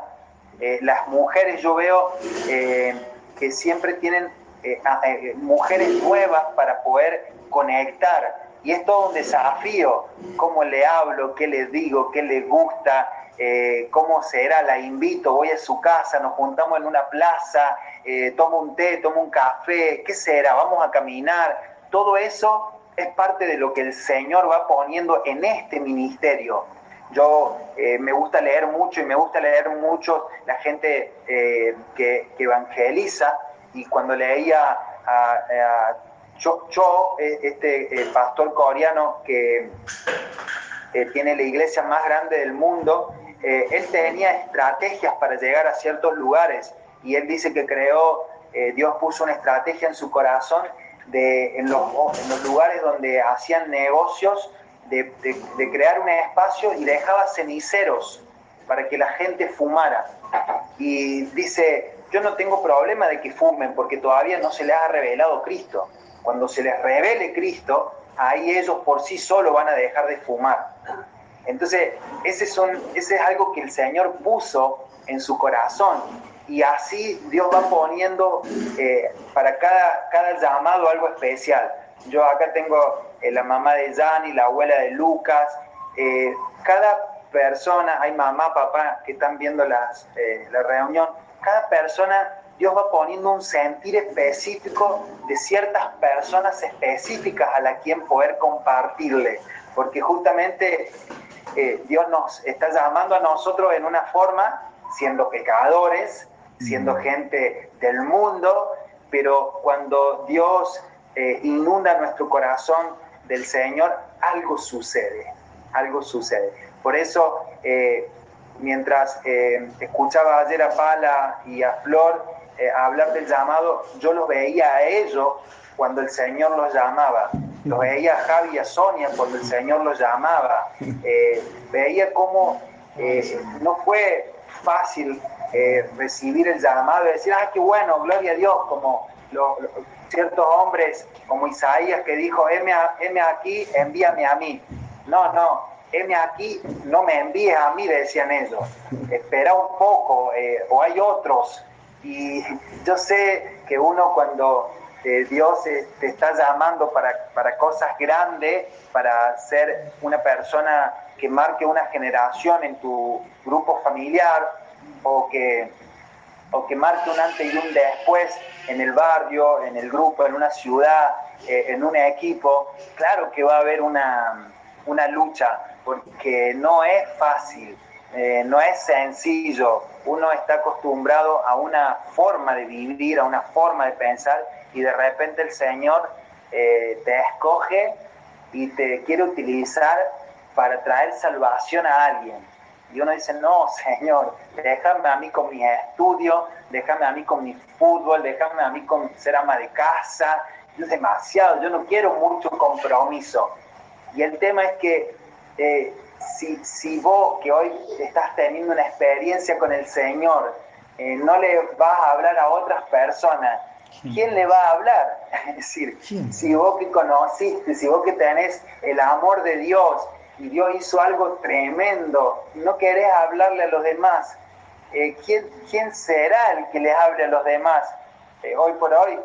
Eh, las mujeres yo veo eh, que siempre tienen mujeres nuevas para poder conectar y es todo un desafío, cómo le hablo, qué le digo, qué le gusta, eh, cómo será, la invito, voy a su casa, nos juntamos en una plaza, eh, tomo un té, tomo un café, ¿qué será? Vamos a caminar. Todo eso es parte de lo que el Señor va poniendo en este ministerio. Yo eh, me gusta leer mucho y me gusta leer mucho la gente que, evangeliza y cuando leía a, Cho, Cho, este pastor coreano que tiene la iglesia más grande del mundo, eh, él tenía estrategias para llegar a ciertos lugares y él dice que creó, eh, Dios puso una estrategia en su corazón de, en, los, lugares donde hacían negocios, de, crear un espacio y dejaba ceniceros para que la gente fumara. Y dice, yo no tengo problema de que fumen porque todavía no se les ha revelado Cristo. Cuando se les revele Cristo, ahí ellos por sí solos van a dejar de fumar. Entonces, ese, es algo que el Señor puso en su corazón. Y así Dios va poniendo eh, para cada, cada llamado algo especial. Yo acá tengo eh, la mamá de y la abuela de Lucas. Eh, cada persona, hay mamá, papá que están viendo las, la reunión, cada persona Dios va poniendo un sentir específico de ciertas personas específicas a las quien poder compartirle, porque justamente eh, Dios nos está llamando a nosotros en una forma, siendo pecadores, siendo gente del mundo, pero cuando Dios eh, inunda nuestro corazón del Señor, algo sucede, algo sucede. Por eso, eh, mientras escuchaba ayer a Pala y a Flor, eh, hablar del llamado, yo los veía a ellos cuando el Señor los llamaba, los veía a Javi y a Sonia cuando el Señor los llamaba, eh, veía cómo eh, no fue fácil recibir el llamado y decir, ah, qué bueno, gloria a Dios, como ciertos hombres como Isaías que dijo, heme, aquí, envíame a mí. No, no, heme aquí, no me envíes a mí, decían ellos. Espera un poco, o hay otros y yo sé que uno cuando eh, Dios eh, te está llamando para, cosas grandes, para ser una persona que marque una generación en tu grupo familiar o que, o que marque un antes y un después en el barrio, en el grupo, en una ciudad, eh, en un equipo, claro que va a haber una, una lucha, porque no es fácil, no es sencillo uno está acostumbrado a una forma de vivir, a una forma de pensar, y de repente el Señor eh, te escoge y te quiere utilizar para traer salvación a alguien. Y uno dice, no, Señor, déjame a mí con mis estudios, déjame a mí con mi fútbol, déjame a mí con ser ama de casa. Es demasiado, yo no quiero mucho compromiso. Y el tema es que eh, si, si vos que hoy estás teniendo una experiencia con el Señor, eh, no le vas a hablar a otras personas, ¿quién le va a hablar? [LAUGHS] Es decir, si vos que conociste, si vos que tenés el amor de Dios y Dios hizo algo tremendo, no querés hablarle a los demás, eh, ¿quién, ¿quién, será el que les hable a los demás? Eh, hoy por hoy,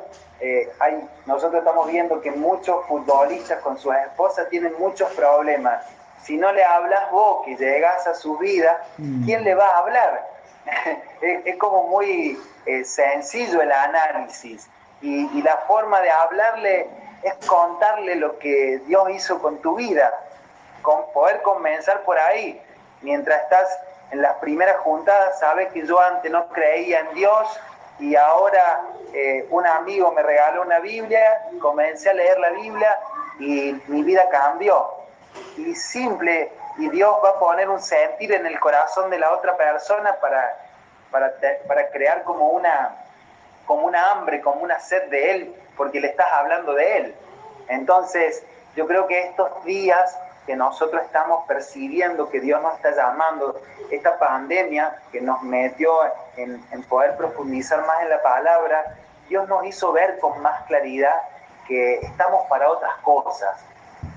hay, nosotros estamos viendo que muchos futbolistas con sus esposas tienen muchos problemas si no le hablas vos, que llegás a su vida, mm. ¿quién le va a hablar? [LAUGHS] es, como muy eh, sencillo el análisis y, la forma de hablarle es contarle lo que Dios hizo con tu vida, con poder comenzar por ahí. Mientras estás en las primeras juntadas, sabes que yo antes no creía en Dios y ahora eh, un amigo me regaló una Biblia, comencé a leer la Biblia y mi vida cambió y simple y Dios va a poner un sentir en el corazón de la otra persona para, para, crear como una, como una hambre, como una sed de Él, porque le estás hablando de Él. Entonces, yo creo que estos días que nosotros estamos percibiendo que Dios nos está llamando, esta pandemia que nos metió en, en poder profundizar más en la palabra, Dios nos hizo ver con más claridad que estamos para otras cosas,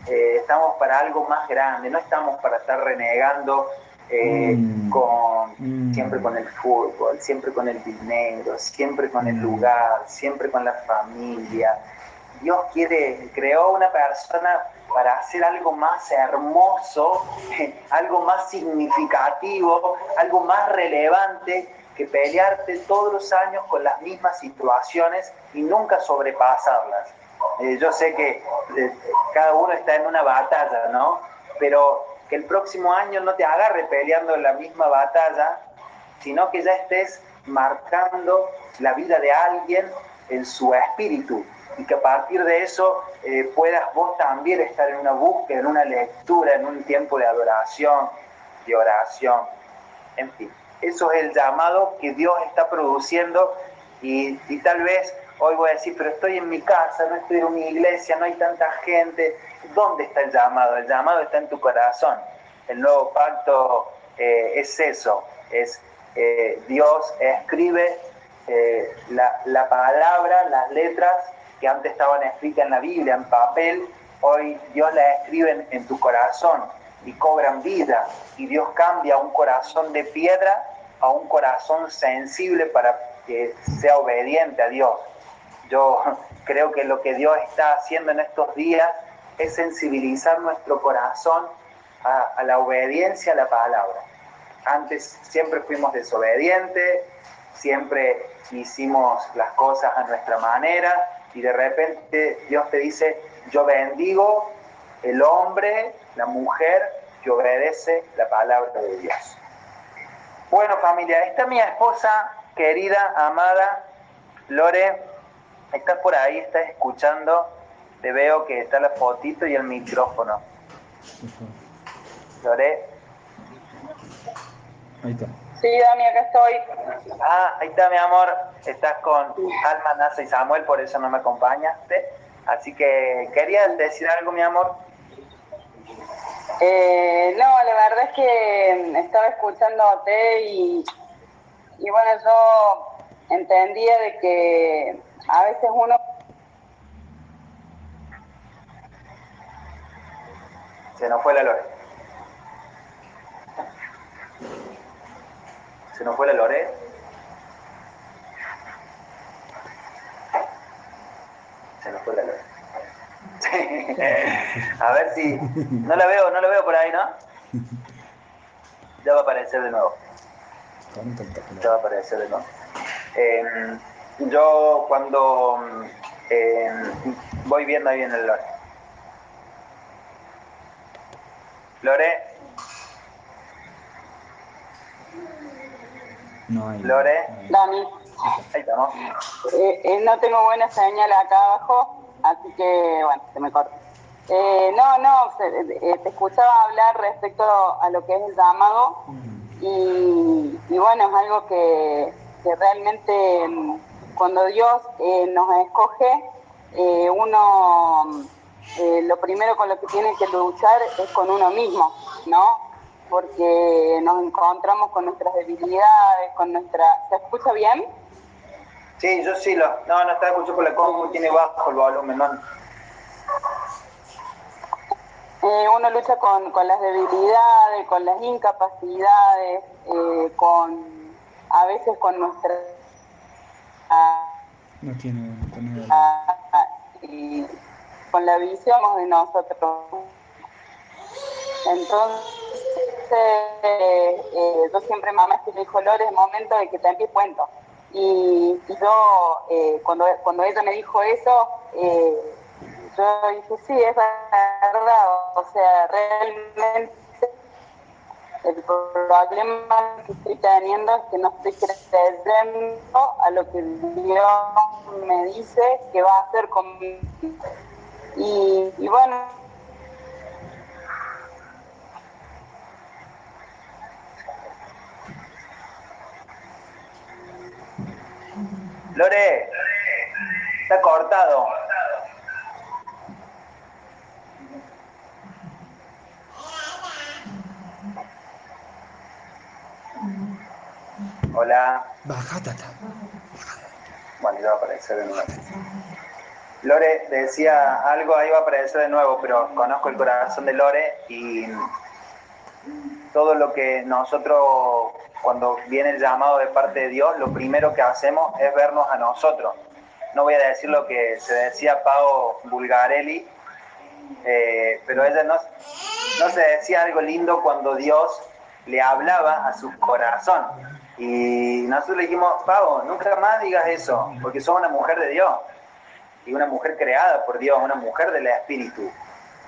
eh, estamos para algo más grande, no estamos para estar renegando eh, mm. con, mm. siempre con el fútbol, siempre con el dinero, siempre con el mm. lugar, siempre con la familia. Dios quiere, creó una persona para hacer algo más hermoso, [LAUGHS] algo más significativo, algo más relevante que pelearte todos los años con las mismas situaciones y nunca sobrepasarlas. Eh, yo sé que eh, cada uno está en una batalla, ¿no? Pero que el próximo año no te agarre peleando la misma batalla, sino que ya estés marcando la vida de alguien en su espíritu y que a partir de eso eh, puedas vos también estar en una búsqueda, en una lectura, en un tiempo de adoración, de oración, en fin. Eso es el llamado que Dios está produciendo y, y tal vez Hoy voy a decir, pero estoy en mi casa, no estoy en mi iglesia, no hay tanta gente. ¿Dónde está el llamado? El llamado está en tu corazón. El nuevo pacto eh, es eso, es eh, Dios escribe eh, la, palabra, las letras que antes estaban escritas en la Biblia, en papel, hoy Dios las escribe en, en tu corazón y cobran vida. Y Dios cambia un corazón de piedra a un corazón sensible para que sea obediente a Dios. Yo creo que lo que Dios está haciendo en estos días es sensibilizar nuestro corazón a, la obediencia a la palabra. Antes siempre fuimos desobedientes, siempre hicimos las cosas a nuestra manera y de repente Dios te dice, yo bendigo el hombre, la mujer que obedece la palabra de Dios. Bueno familia, esta es mi esposa querida, amada, Lore, estás por ahí, estás escuchando, te veo que está la fotito y el micrófono. Lore. Ahí está. Sí, Dani, acá estoy. Ah, ahí está mi amor, estás con Alma, Nasa y Samuel, por eso no me acompañaste. Así que, ¿querías decir algo, mi amor? Eh, no, la verdad es que estaba escuchándote y, y bueno, yo entendía de que a veces uno... Se nos fue la Lore. Se nos fue la Lore. Se nos fue la Lore. [LAUGHS] a ver si. No la veo, no la veo por ahí, ¿no? Ya va a aparecer de nuevo. Ya va a aparecer de nuevo. Eh, yo cuando eh, voy viendo ahí en el Lore. Lore. No hay. Lore. Dani, Ahí estamos. eh, eh, no tengo buena señal acá abajo, así que bueno, se me corta. Eh, no, no, se- eh, te escuchaba hablar respecto a lo que es el llamado y, y bueno, es algo que, que realmente mm, cuando Dios eh, nos escoge, eh, uno eh, lo primero con lo que tiene que luchar es con uno mismo, ¿no? Porque nos encontramos con nuestras debilidades, con nuestra... ¿Se escucha bien? Sí, yo sí lo. No, no está escuchando por la compu, tiene bajo el volumen. No. Eh, uno lucha con, con las debilidades, con las incapacidades, con a veces con nuestra ah, No tiene. tiene- ah, y con la visión de nosotros. Entonces, eh, yo siempre mamá que me dijo, Lore, es momento de que te envíe cuento. Y, y yo, eh, cuando, cuando ella me dijo eso, eh, yo dije, sí, es verdad, o sea, realmente el problema que estoy teniendo es que no estoy creyendo a lo que Dios me dice que va a hacer conmigo. Y, y bueno, Lore, está cortado. Hola. Bajatata. Bueno, va a aparecer de nuevo. Lore decía algo, ahí va a aparecer de nuevo, pero conozco el corazón de Lore y todo lo que nosotros, cuando viene el llamado de parte de Dios, lo primero que hacemos es vernos a nosotros. No voy a decir lo que se decía Pau Bulgarelli, eh, pero ella no, no se decía algo lindo cuando Dios le hablaba a su corazón. Y nosotros le dijimos, Pau, nunca más digas eso, porque sos una mujer de Dios y una mujer creada por Dios, una mujer del Espíritu.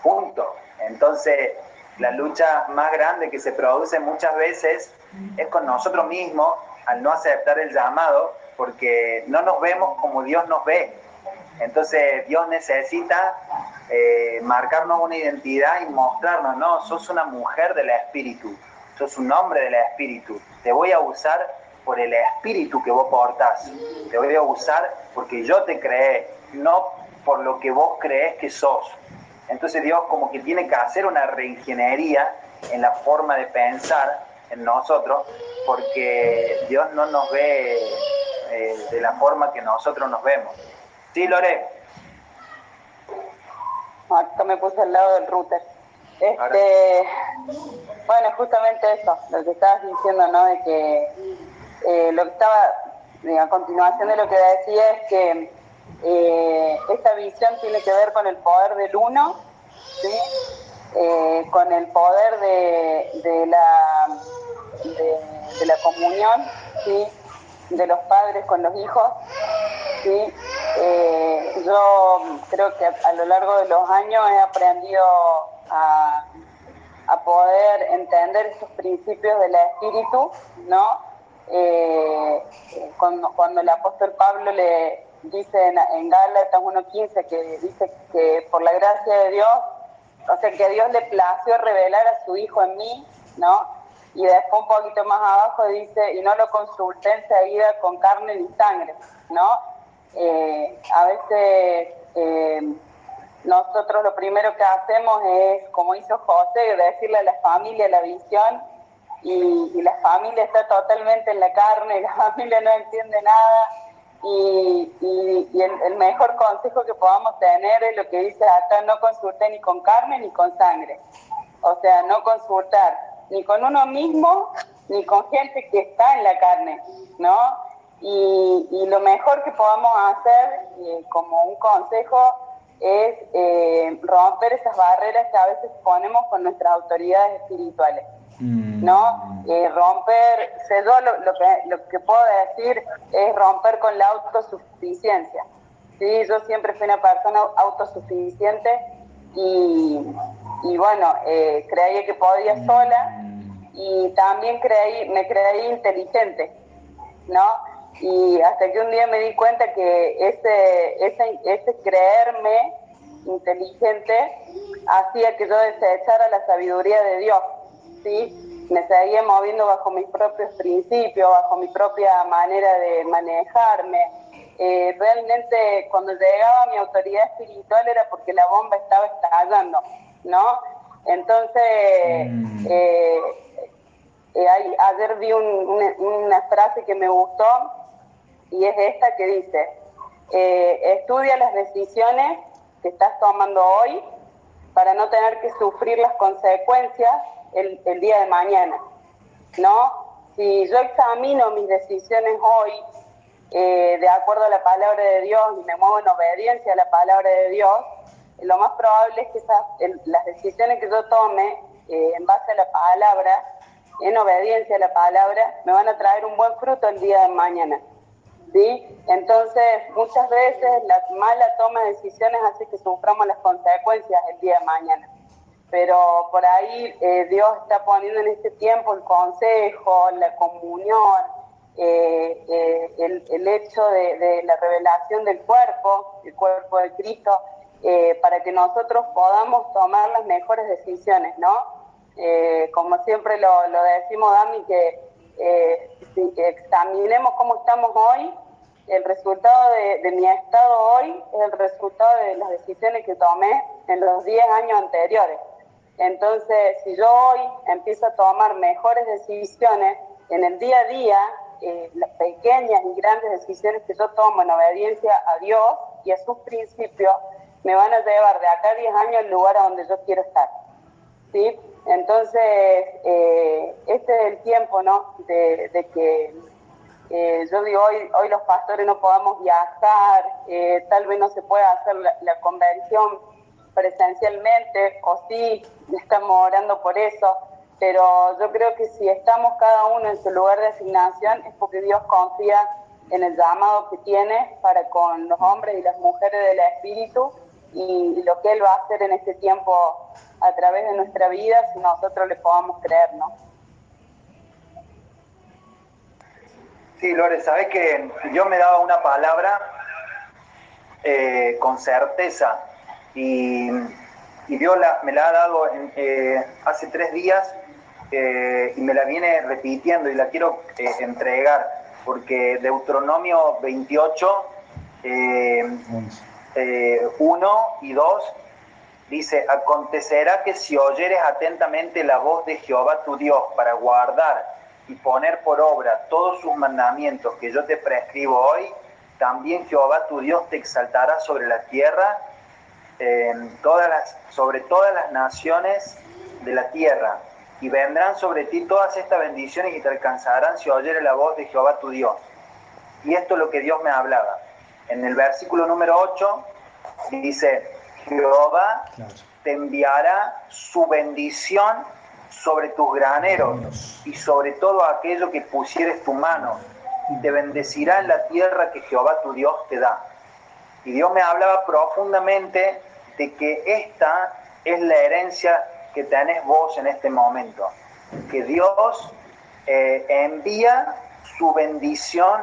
Punto. Entonces, la lucha más grande que se produce muchas veces es con nosotros mismos al no aceptar el llamado, porque no nos vemos como Dios nos ve. Entonces, Dios necesita eh, marcarnos una identidad y mostrarnos, no, sos una mujer del Espíritu, sos un hombre del Espíritu. Te voy a usar por el Espíritu que vos portás. Te voy a usar porque yo te creé, no por lo que vos creés que sos. Entonces Dios como que tiene que hacer una reingeniería en la forma de pensar en nosotros, porque Dios no nos ve eh, de la forma que nosotros nos vemos. ¿Sí, Lore? acá me puse al lado del router. Este, bueno, justamente eso, lo que estabas diciendo, ¿no? De que eh, lo que estaba, eh, a continuación de lo que decía es que eh, esta visión tiene que ver con el poder del uno, ¿sí? Con el poder de, de la, de, la comunión, ¿sí? de los padres con los hijos. ¿sí? Yo creo que a lo largo de los años he aprendido a, poder entender estos principios del espíritu, ¿no? Eh, cuando, cuando el apóstol Pablo le dice en, en Gálatas 1.15 que dice que por la gracia de Dios, o sea, que Dios le plació revelar a su Hijo en mí, ¿no? Y después un poquito más abajo dice, y no lo consulté enseguida con carne ni sangre, ¿no? Eh, a veces eh, nosotros lo primero que hacemos es, como hizo José, decirle a la familia la visión y, la familia está totalmente en la carne, [LAUGHS] la familia no entiende nada y, el, mejor consejo que podamos tener es lo que dice acá, no consulte ni con carne ni con sangre. O sea, no consultar ni con uno mismo ni con gente que está en la carne, ¿no? Y, lo mejor que podamos hacer eh, como un consejo es eh, romper esas barreras que a veces ponemos con nuestras autoridades espirituales. Mm. ¿no? Eh, romper, yo lo, lo, que, lo que puedo decir es romper con la autosuficiencia. ¿sí? Yo siempre fui una persona autosuficiente y, y bueno, eh, creía que podía mm. sola y también creí, me creí inteligente, ¿no? Y hasta que un día me di cuenta que ese, ese, ese creerme inteligente hacía que yo desechara la sabiduría de Dios ¿sí? Me seguía moviendo bajo mis propios principios, bajo mi propia manera de manejarme. Eh, realmente cuando llegaba mi autoridad espiritual era porque la bomba estaba estallando, ¿no? Entonces, mm. eh, eh, ayer vi una, frase que me gustó y es esta que dice, estudia las decisiones que estás tomando hoy para no tener que sufrir las consecuencias el, día de mañana, ¿no? Si yo examino mis decisiones hoy eh, de acuerdo a la palabra de Dios y me muevo en obediencia a la palabra de Dios, lo más probable es que esas, las decisiones que yo tome eh, en base a la palabra, en obediencia a la palabra, me van a traer un buen fruto el día de mañana. ¿Sí? Entonces, muchas veces la mala toma de decisiones hace que suframos las consecuencias el día de mañana pero por ahí eh, Dios está poniendo en este tiempo el consejo, la comunión, eh, eh, el, hecho de, la revelación del cuerpo, el cuerpo de Cristo, para que nosotros podamos tomar las mejores decisiones, ¿no? como siempre lo, lo decimos, Dami, que si examinemos cómo estamos hoy, el resultado de, de, mi estado hoy es el resultado de las decisiones que tomé en los 10 años anteriores. Entonces, si yo hoy empiezo a tomar mejores decisiones en el día a día, eh, las pequeñas y grandes decisiones que yo tomo en obediencia a Dios y a sus principios, me van a llevar de acá a 10 años al lugar a donde yo quiero estar. ¿sí? Entonces, eh, este es el tiempo ¿no? de, que eh, yo digo, hoy, hoy los pastores no podamos viajar, tal vez no se pueda hacer la convención presencialmente, o sí, estamos orando por eso, pero yo creo que si estamos cada uno en su lugar de asignación es porque Dios confía en el llamado que tiene para con los hombres y las mujeres del Espíritu y, lo que Él va a hacer en este tiempo a través de nuestra vida si nosotros le podamos creer, ¿no? Sí, Lore, sabes que yo me daba una palabra eh, con certeza y, Dios me la ha dado eh, hace tres días eh, y me la viene repitiendo y la quiero eh, entregar, porque Deuteronomio 28, 1 y 2 dice, acontecerá que si oyeres atentamente la voz de Jehová tu Dios para guardar y poner por obra todos sus mandamientos que yo te prescribo hoy, también Jehová tu Dios te exaltará sobre la tierra las, sobre todas las naciones de la tierra, y vendrán sobre ti todas estas bendiciones y te alcanzarán si oyeres la voz de Jehová tu Dios. Y esto es lo que Dios me hablaba. En el versículo número 8 dice, Jehová te enviará su bendición sobre tus graneros y sobre todo aquello que pusieres tu mano, y te bendecirá en la tierra que Jehová tu Dios te da. Y Dios me hablaba profundamente de que esta es la herencia que tenés vos en este momento. Que Dios eh, envía su bendición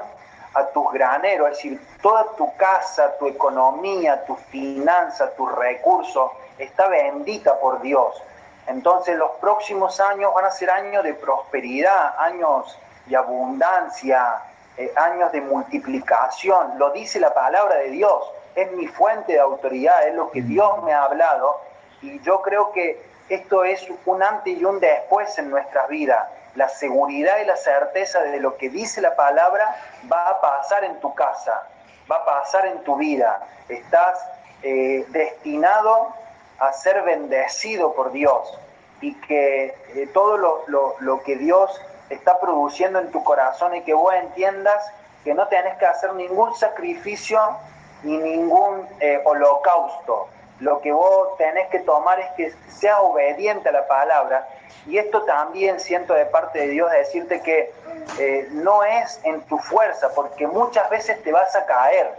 a tus graneros, es decir, toda tu casa, tu economía, tus finanzas, tus recursos, está bendita por Dios. Entonces los próximos años van a ser años de prosperidad, años de abundancia, eh, años de multiplicación. Lo dice la palabra de Dios, es mi fuente de autoridad, es lo que Dios me ha hablado y yo creo que esto es un antes y un después en nuestras vidas la seguridad y la certeza de lo que dice la palabra va a pasar en tu casa, va a pasar en tu vida. Estás eh, destinado a ser bendecido por Dios y que eh, todo lo, que Dios está produciendo en tu corazón y que vos entiendas que no tenés que hacer ningún sacrificio ni ningún eh, holocausto. Lo que vos tenés que tomar es que seas obediente a la palabra. Y esto también siento de parte de Dios decirte que eh, no es en tu fuerza, porque muchas veces te vas a caer,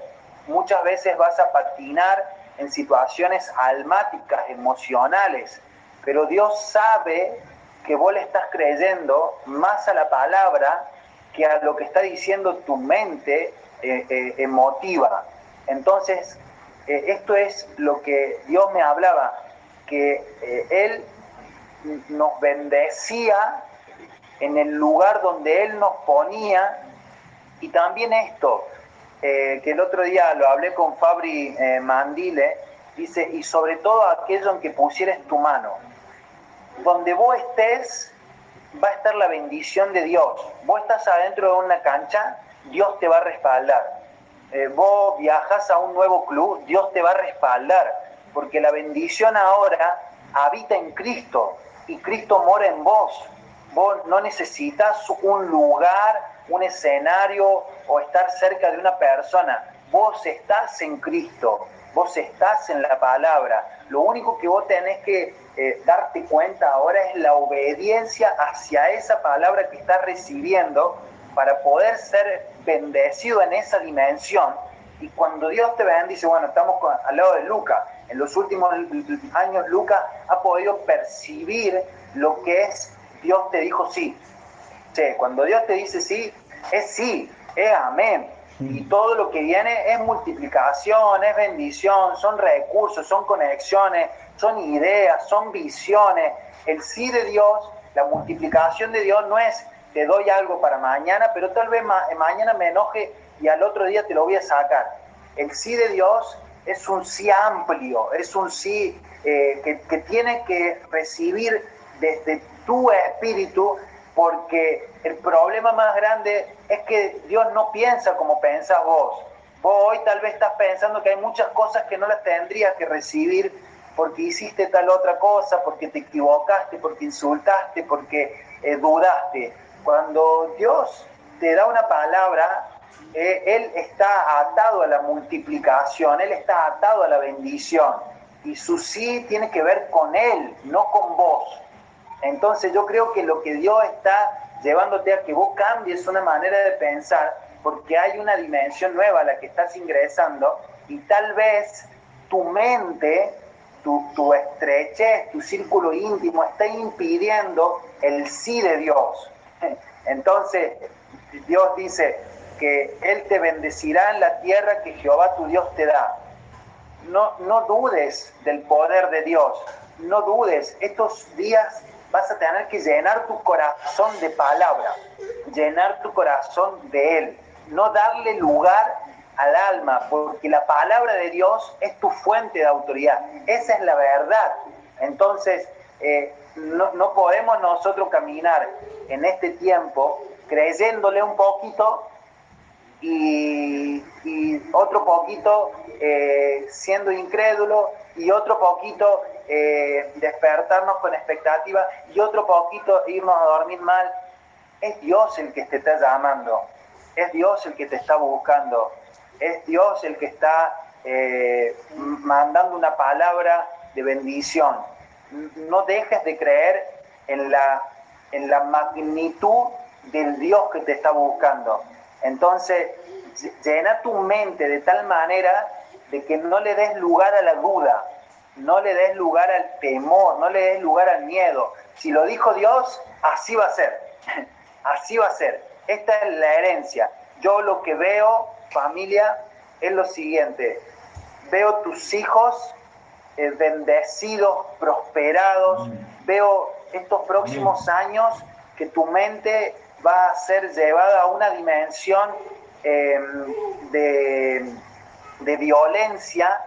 muchas veces vas a patinar en situaciones almáticas, emocionales, pero Dios sabe que vos le estás creyendo más a la palabra que a lo que está diciendo tu mente eh, eh, emotiva. Entonces, esto es lo que Dios me hablaba, que Él nos bendecía en el lugar donde Él nos ponía. Y también esto, eh, que el otro día lo hablé con Fabri eh, Mandile, dice, y sobre todo aquello en que pusieres tu mano. Donde vos estés, va a estar la bendición de Dios. Vos estás adentro de una cancha, Dios te va a respaldar. Eh, vos viajas a un nuevo club, Dios te va a respaldar. Porque la bendición ahora habita en Cristo y Cristo mora en vos. Vos no necesitas un lugar, un escenario o estar cerca de una persona. Vos estás en Cristo, vos estás en la palabra. Lo único que vos tenés que eh, darte cuenta ahora es la obediencia hacia esa palabra que estás recibiendo para poder ser bendecido en esa dimensión. Y cuando Dios te bendice, bueno, estamos al lado de Lucas, en los últimos años Lucas ha podido percibir lo que es Dios te dijo sí. cuando Dios te dice sí, es sí, es amén. Y todo lo que viene es multiplicación, es bendición, son recursos, son conexiones, son ideas, son visiones. El sí de Dios, la multiplicación de Dios no es te doy algo para mañana, pero tal vez mañana me enoje y al otro día te lo voy a sacar. El sí de Dios es un sí amplio, es un sí eh, que, que tiene que recibir desde tu espíritu, porque el problema más grande es que Dios no piensa como pensás vos. Vos hoy tal vez estás pensando que hay muchas cosas que no las tendrías que recibir porque hiciste tal otra cosa, porque te equivocaste, porque insultaste, porque eh, dudaste. Cuando Dios te da una palabra, eh, Él está atado a la multiplicación, Él está atado a la bendición. Y su sí tiene que ver con Él, no con vos. Entonces yo creo que lo que Dios está llevándote a que vos cambies una manera de pensar, porque hay una dimensión nueva a la que estás ingresando y tal vez tu mente, tu, tu estrechez, tu círculo íntimo está impidiendo el sí de Dios. Entonces Dios dice, que Él te bendecirá en la tierra que Jehová tu Dios te da. No, no dudes del poder de Dios, no dudes, estos días vas a tener que llenar tu corazón de palabra, llenar tu corazón de Él, no darle lugar al alma, porque la palabra de Dios es tu fuente de autoridad, esa es la verdad. Entonces, eh, no, no podemos nosotros caminar en este tiempo creyéndole un poquito y, otro poquito eh, siendo incrédulo y otro poquito eh, despertarnos con expectativa y otro poquito irnos a dormir mal. Es Dios el que te está llamando, es Dios el que te está buscando, es Dios el que está eh, mandando una palabra de bendición. No dejes de creer en la, en la magnitud del Dios que te está buscando Entonces, llena tu mente de tal manera de que no le des lugar a la duda, no le des lugar al temor, no le des lugar al miedo. Si lo dijo Dios, así va a ser, [LAUGHS] así va a ser. Esta es la herencia. Yo lo que veo, familia, es lo siguiente. Veo tus hijos eh, bendecidos, prosperados. Veo estos próximos años que tu mente va a ser llevada a una dimensión em, de, de violencia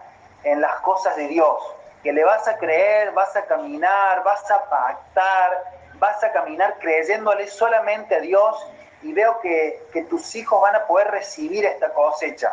en las cosas de Dios, que le vas a creer, vas a caminar, vas a pactar, vas a caminar creyéndole solamente a Dios y veo que, que, tus hijos van a poder recibir esta cosecha.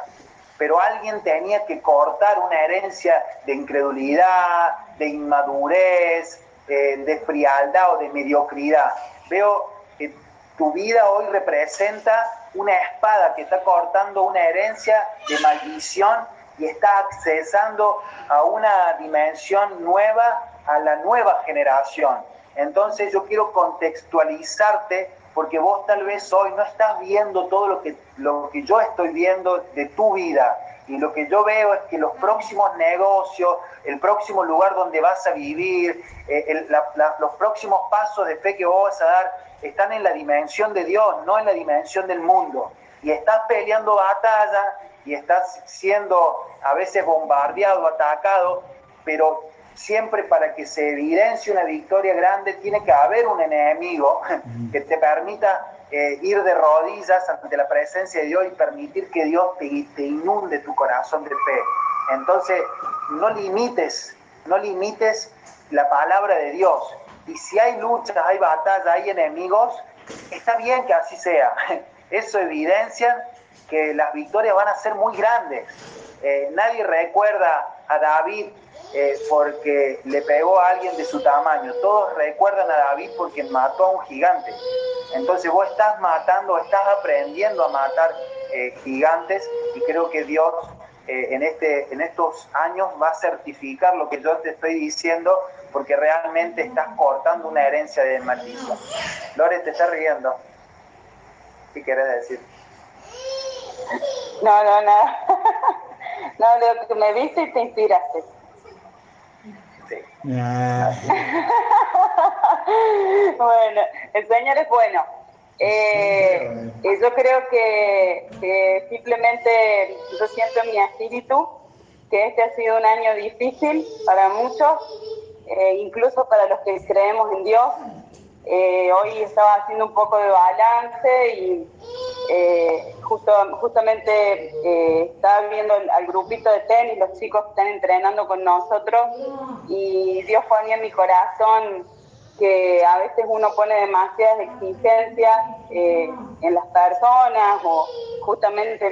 Pero alguien tenía que cortar una herencia de incredulidad, de inmadurez, eh, de frialdad o de mediocridad. Veo que tu vida hoy representa una espada que está cortando una herencia de maldición y está accesando a una dimensión nueva, a la nueva generación. Entonces yo quiero contextualizarte porque vos tal vez hoy no estás viendo todo lo que, lo que yo estoy viendo de tu vida. Y lo que yo veo es que los próximos negocios, el próximo lugar donde vas a vivir, eh, los próximos pasos de fe que vos vas a dar, están en la dimensión de Dios, no en la dimensión del mundo. Y estás peleando batalla y estás siendo a veces bombardeado, atacado, pero siempre para que se evidencie una victoria grande tiene que haber un enemigo que te permita eh, ir de rodillas ante la presencia de Dios y permitir que Dios te, te inunde tu corazón de fe. Entonces, no limites, no limites la palabra de Dios. Y si hay luchas, hay batallas, hay enemigos, está bien que así sea. [LAUGHS] Eso evidencia que las victorias van a ser muy grandes. Eh, nadie recuerda a David eh, porque le pegó a alguien de su tamaño. Todos recuerdan a David porque mató a un gigante. Entonces vos estás matando, estás aprendiendo a matar eh, gigantes y creo que Dios en, este, en estos años va a certificar lo que yo te estoy diciendo porque realmente estás cortando una herencia de maldición. Lore, te está riendo. ¿Qué querés decir? No, no, no. [LAUGHS] No, lo me viste y te inspiraste. Sí. [LAUGHS] bueno, el Señor es bueno. Eh, y yo creo que, que, simplemente yo siento en mi espíritu que este ha sido un año difícil para muchos, eh, incluso para los que creemos en Dios. Eh, hoy estaba haciendo un poco de balance y eh, justo, justamente eh, estaba viendo al, grupito de tenis, los chicos que están entrenando con nosotros y Dios ponía en mi corazón que a veces uno pone demasiadas exigencias eh, en las personas o justamente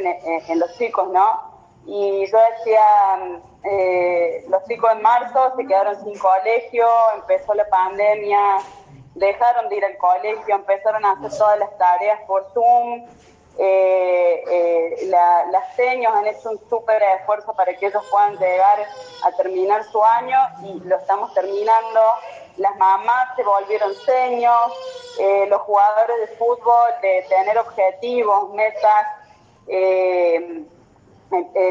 en, los chicos, ¿no? Y yo decía, los chicos en marzo se quedaron sin colegio, empezó la pandemia, dejaron de ir al colegio, empezaron a hacer todas las tareas por Zoom, eh, eh, las seños han hecho un súper esfuerzo para que ellos puedan llegar a terminar su año y lo estamos terminando. Las mamás se volvieron seños, eh, los jugadores de fútbol de tener objetivos, metas,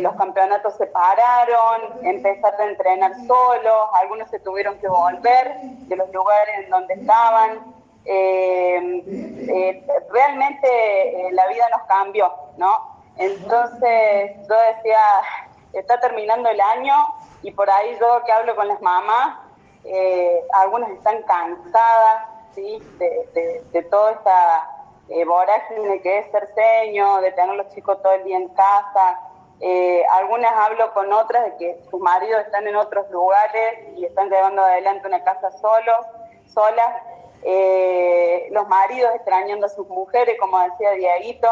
los campeonatos se pararon, empezaron a entrenar solos, algunos se tuvieron que volver de los lugares en donde estaban. Eh, eh, realmente eh, la vida nos cambió, ¿no? Entonces yo decía, está terminando el año y por ahí yo que hablo con las mamás, algunas están cansadas, ¿sí? De, de, toda esta vorágine que es ser seño, de tener los chicos todo el día en casa. Algunas hablo con otras de que sus maridos están en otros lugares y están llevando adelante una casa solos, solas. Eh, los maridos extrañando a sus mujeres, como decía Diaguito.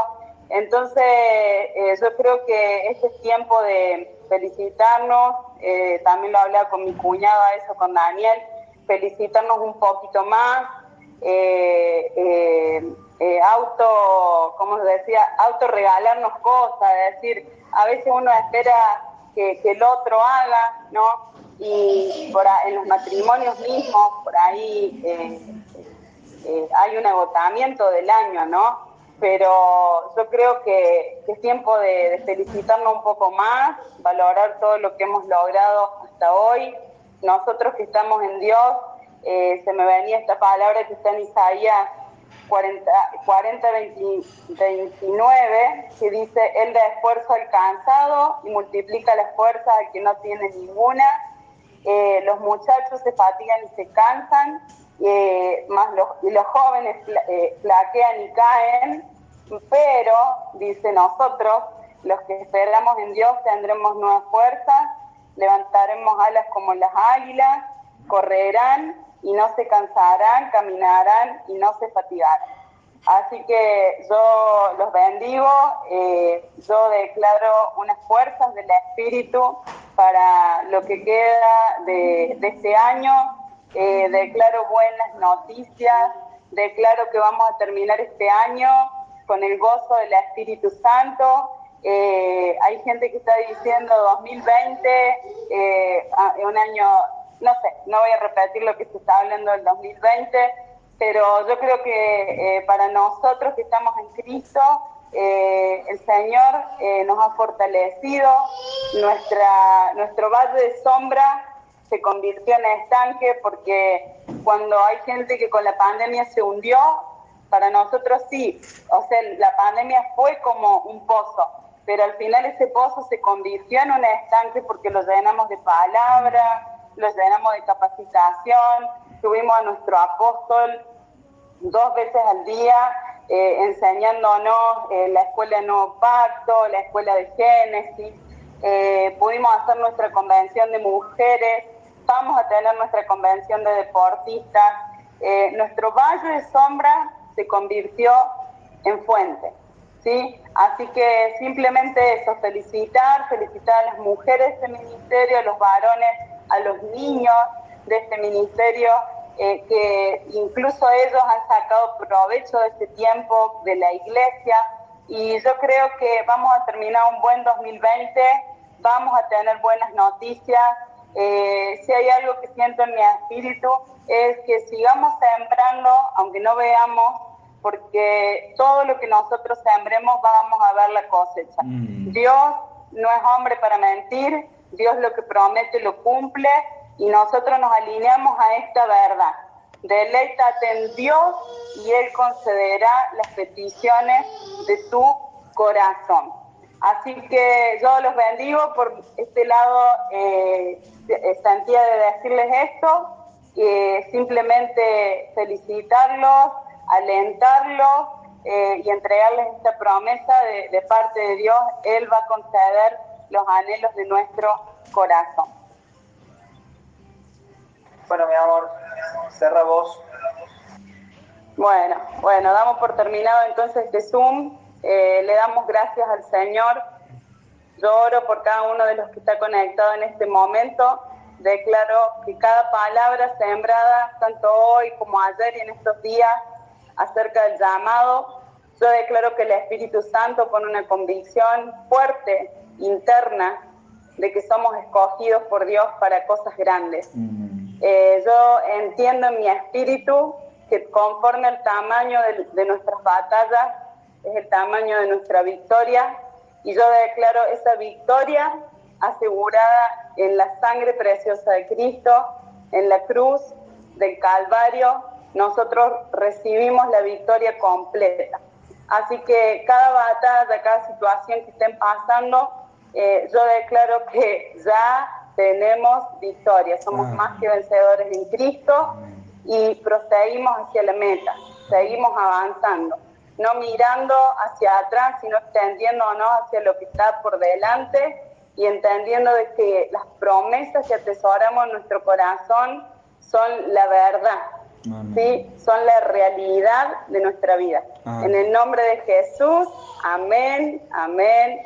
Entonces, eh, yo creo que este es tiempo de felicitarnos, eh, también lo hablaba con mi cuñado, eso con Daniel, felicitarnos un poquito más, auto, como decía, auto regalarnos cosas, es decir, a veces uno espera que, el otro haga, ¿no? Y por en los matrimonios mismos, por ahí eh, hay un agotamiento del año, ¿no? pero yo creo que, es tiempo de, felicitarnos un poco más, valorar todo lo que hemos logrado hasta hoy. Nosotros que estamos en Dios, eh, se me venía esta palabra que está en Isaías 40, 40 29, que dice, Él da esfuerzo al cansado y multiplica la fuerza al que no tiene ninguna. Eh, los muchachos se fatigan y se cansan, eh, más los, y los jóvenes eh, flaquean y caen, pero, dice nosotros, los que esperamos en Dios tendremos nuevas fuerzas, levantaremos alas como las águilas, correrán y no se cansarán, caminarán y no se fatigarán. Así que yo los bendigo, eh, yo declaro unas fuerzas del Espíritu para lo que queda de, este año, eh, declaro buenas noticias, declaro que vamos a terminar este año con el gozo del Espíritu Santo. Eh, hay gente que está diciendo 2020, un año no sé, no voy a repetir lo que se está hablando del 2020, pero yo creo que eh, para nosotros que estamos en Cristo, eh, el Señor eh, nos ha fortalecido, nuestra, nuestro valle de sombra se convirtió en estanque porque cuando hay gente que con la pandemia se hundió, para nosotros sí, o sea, la pandemia fue como un pozo, pero al final ese pozo se convirtió en un estanque porque lo llenamos de palabras, los llenamos de capacitación, tuvimos a nuestro apóstol dos veces al día eh, enseñándonos eh, la escuela de Nuevo Pacto, la escuela de Génesis, eh, pudimos hacer nuestra convención de mujeres, vamos a tener nuestra convención de deportistas, nuestro valle de sombra se convirtió en fuente. ¿sí? Así que simplemente eso, felicitar, felicitar a las mujeres de este ministerio, a los varones a los niños de este ministerio, eh, que incluso ellos han sacado provecho de este tiempo de la iglesia y yo creo que vamos a terminar un buen 2020, vamos a tener buenas noticias. Eh, si hay algo que siento en mi espíritu es que sigamos sembrando, aunque no veamos, porque todo lo que nosotros sembremos vamos a ver la cosecha. Mm. Dios no es hombre para mentir, Dios lo que promete lo cumple y nosotros nos alineamos a esta verdad. Deleítate en Dios y Él concederá las peticiones de tu corazón. Así que yo los bendigo por este lado, eh, de decirles esto, eh, simplemente felicitarlos, alentarlos eh, y entregarles esta promesa de parte de Dios. Él va a conceder los anhelos de nuestro corazón. Bueno, mi amor, cerra vos. Bueno, bueno, damos por terminado entonces este Zoom. Eh, le damos gracias al Señor. Yo oro por cada uno de los que está conectado en este momento. Declaro que cada palabra sembrada, tanto hoy como ayer y en estos días, acerca del llamado, yo declaro que el Espíritu Santo pone una convicción fuerte interna de que somos escogidos por Dios para cosas grandes. Mm. Eh, yo entiendo en mi espíritu que conforme al tamaño de, nuestras batallas es el tamaño de nuestra victoria y yo declaro esa victoria asegurada en la sangre preciosa de Cristo, en la cruz del Calvario, nosotros recibimos la victoria completa. Así que cada batalla, cada situación que estén pasando, eh, yo declaro que ya tenemos victoria, somos más que vencedores en Cristo y proseguimos hacia la meta, seguimos avanzando, no mirando hacia atrás, sino extendiéndonos hacia lo que está por delante y entendiendo de que las promesas que atesoramos en nuestro corazón son la verdad, ¿sí? son la realidad de nuestra vida. En el nombre de Jesús, amén, amén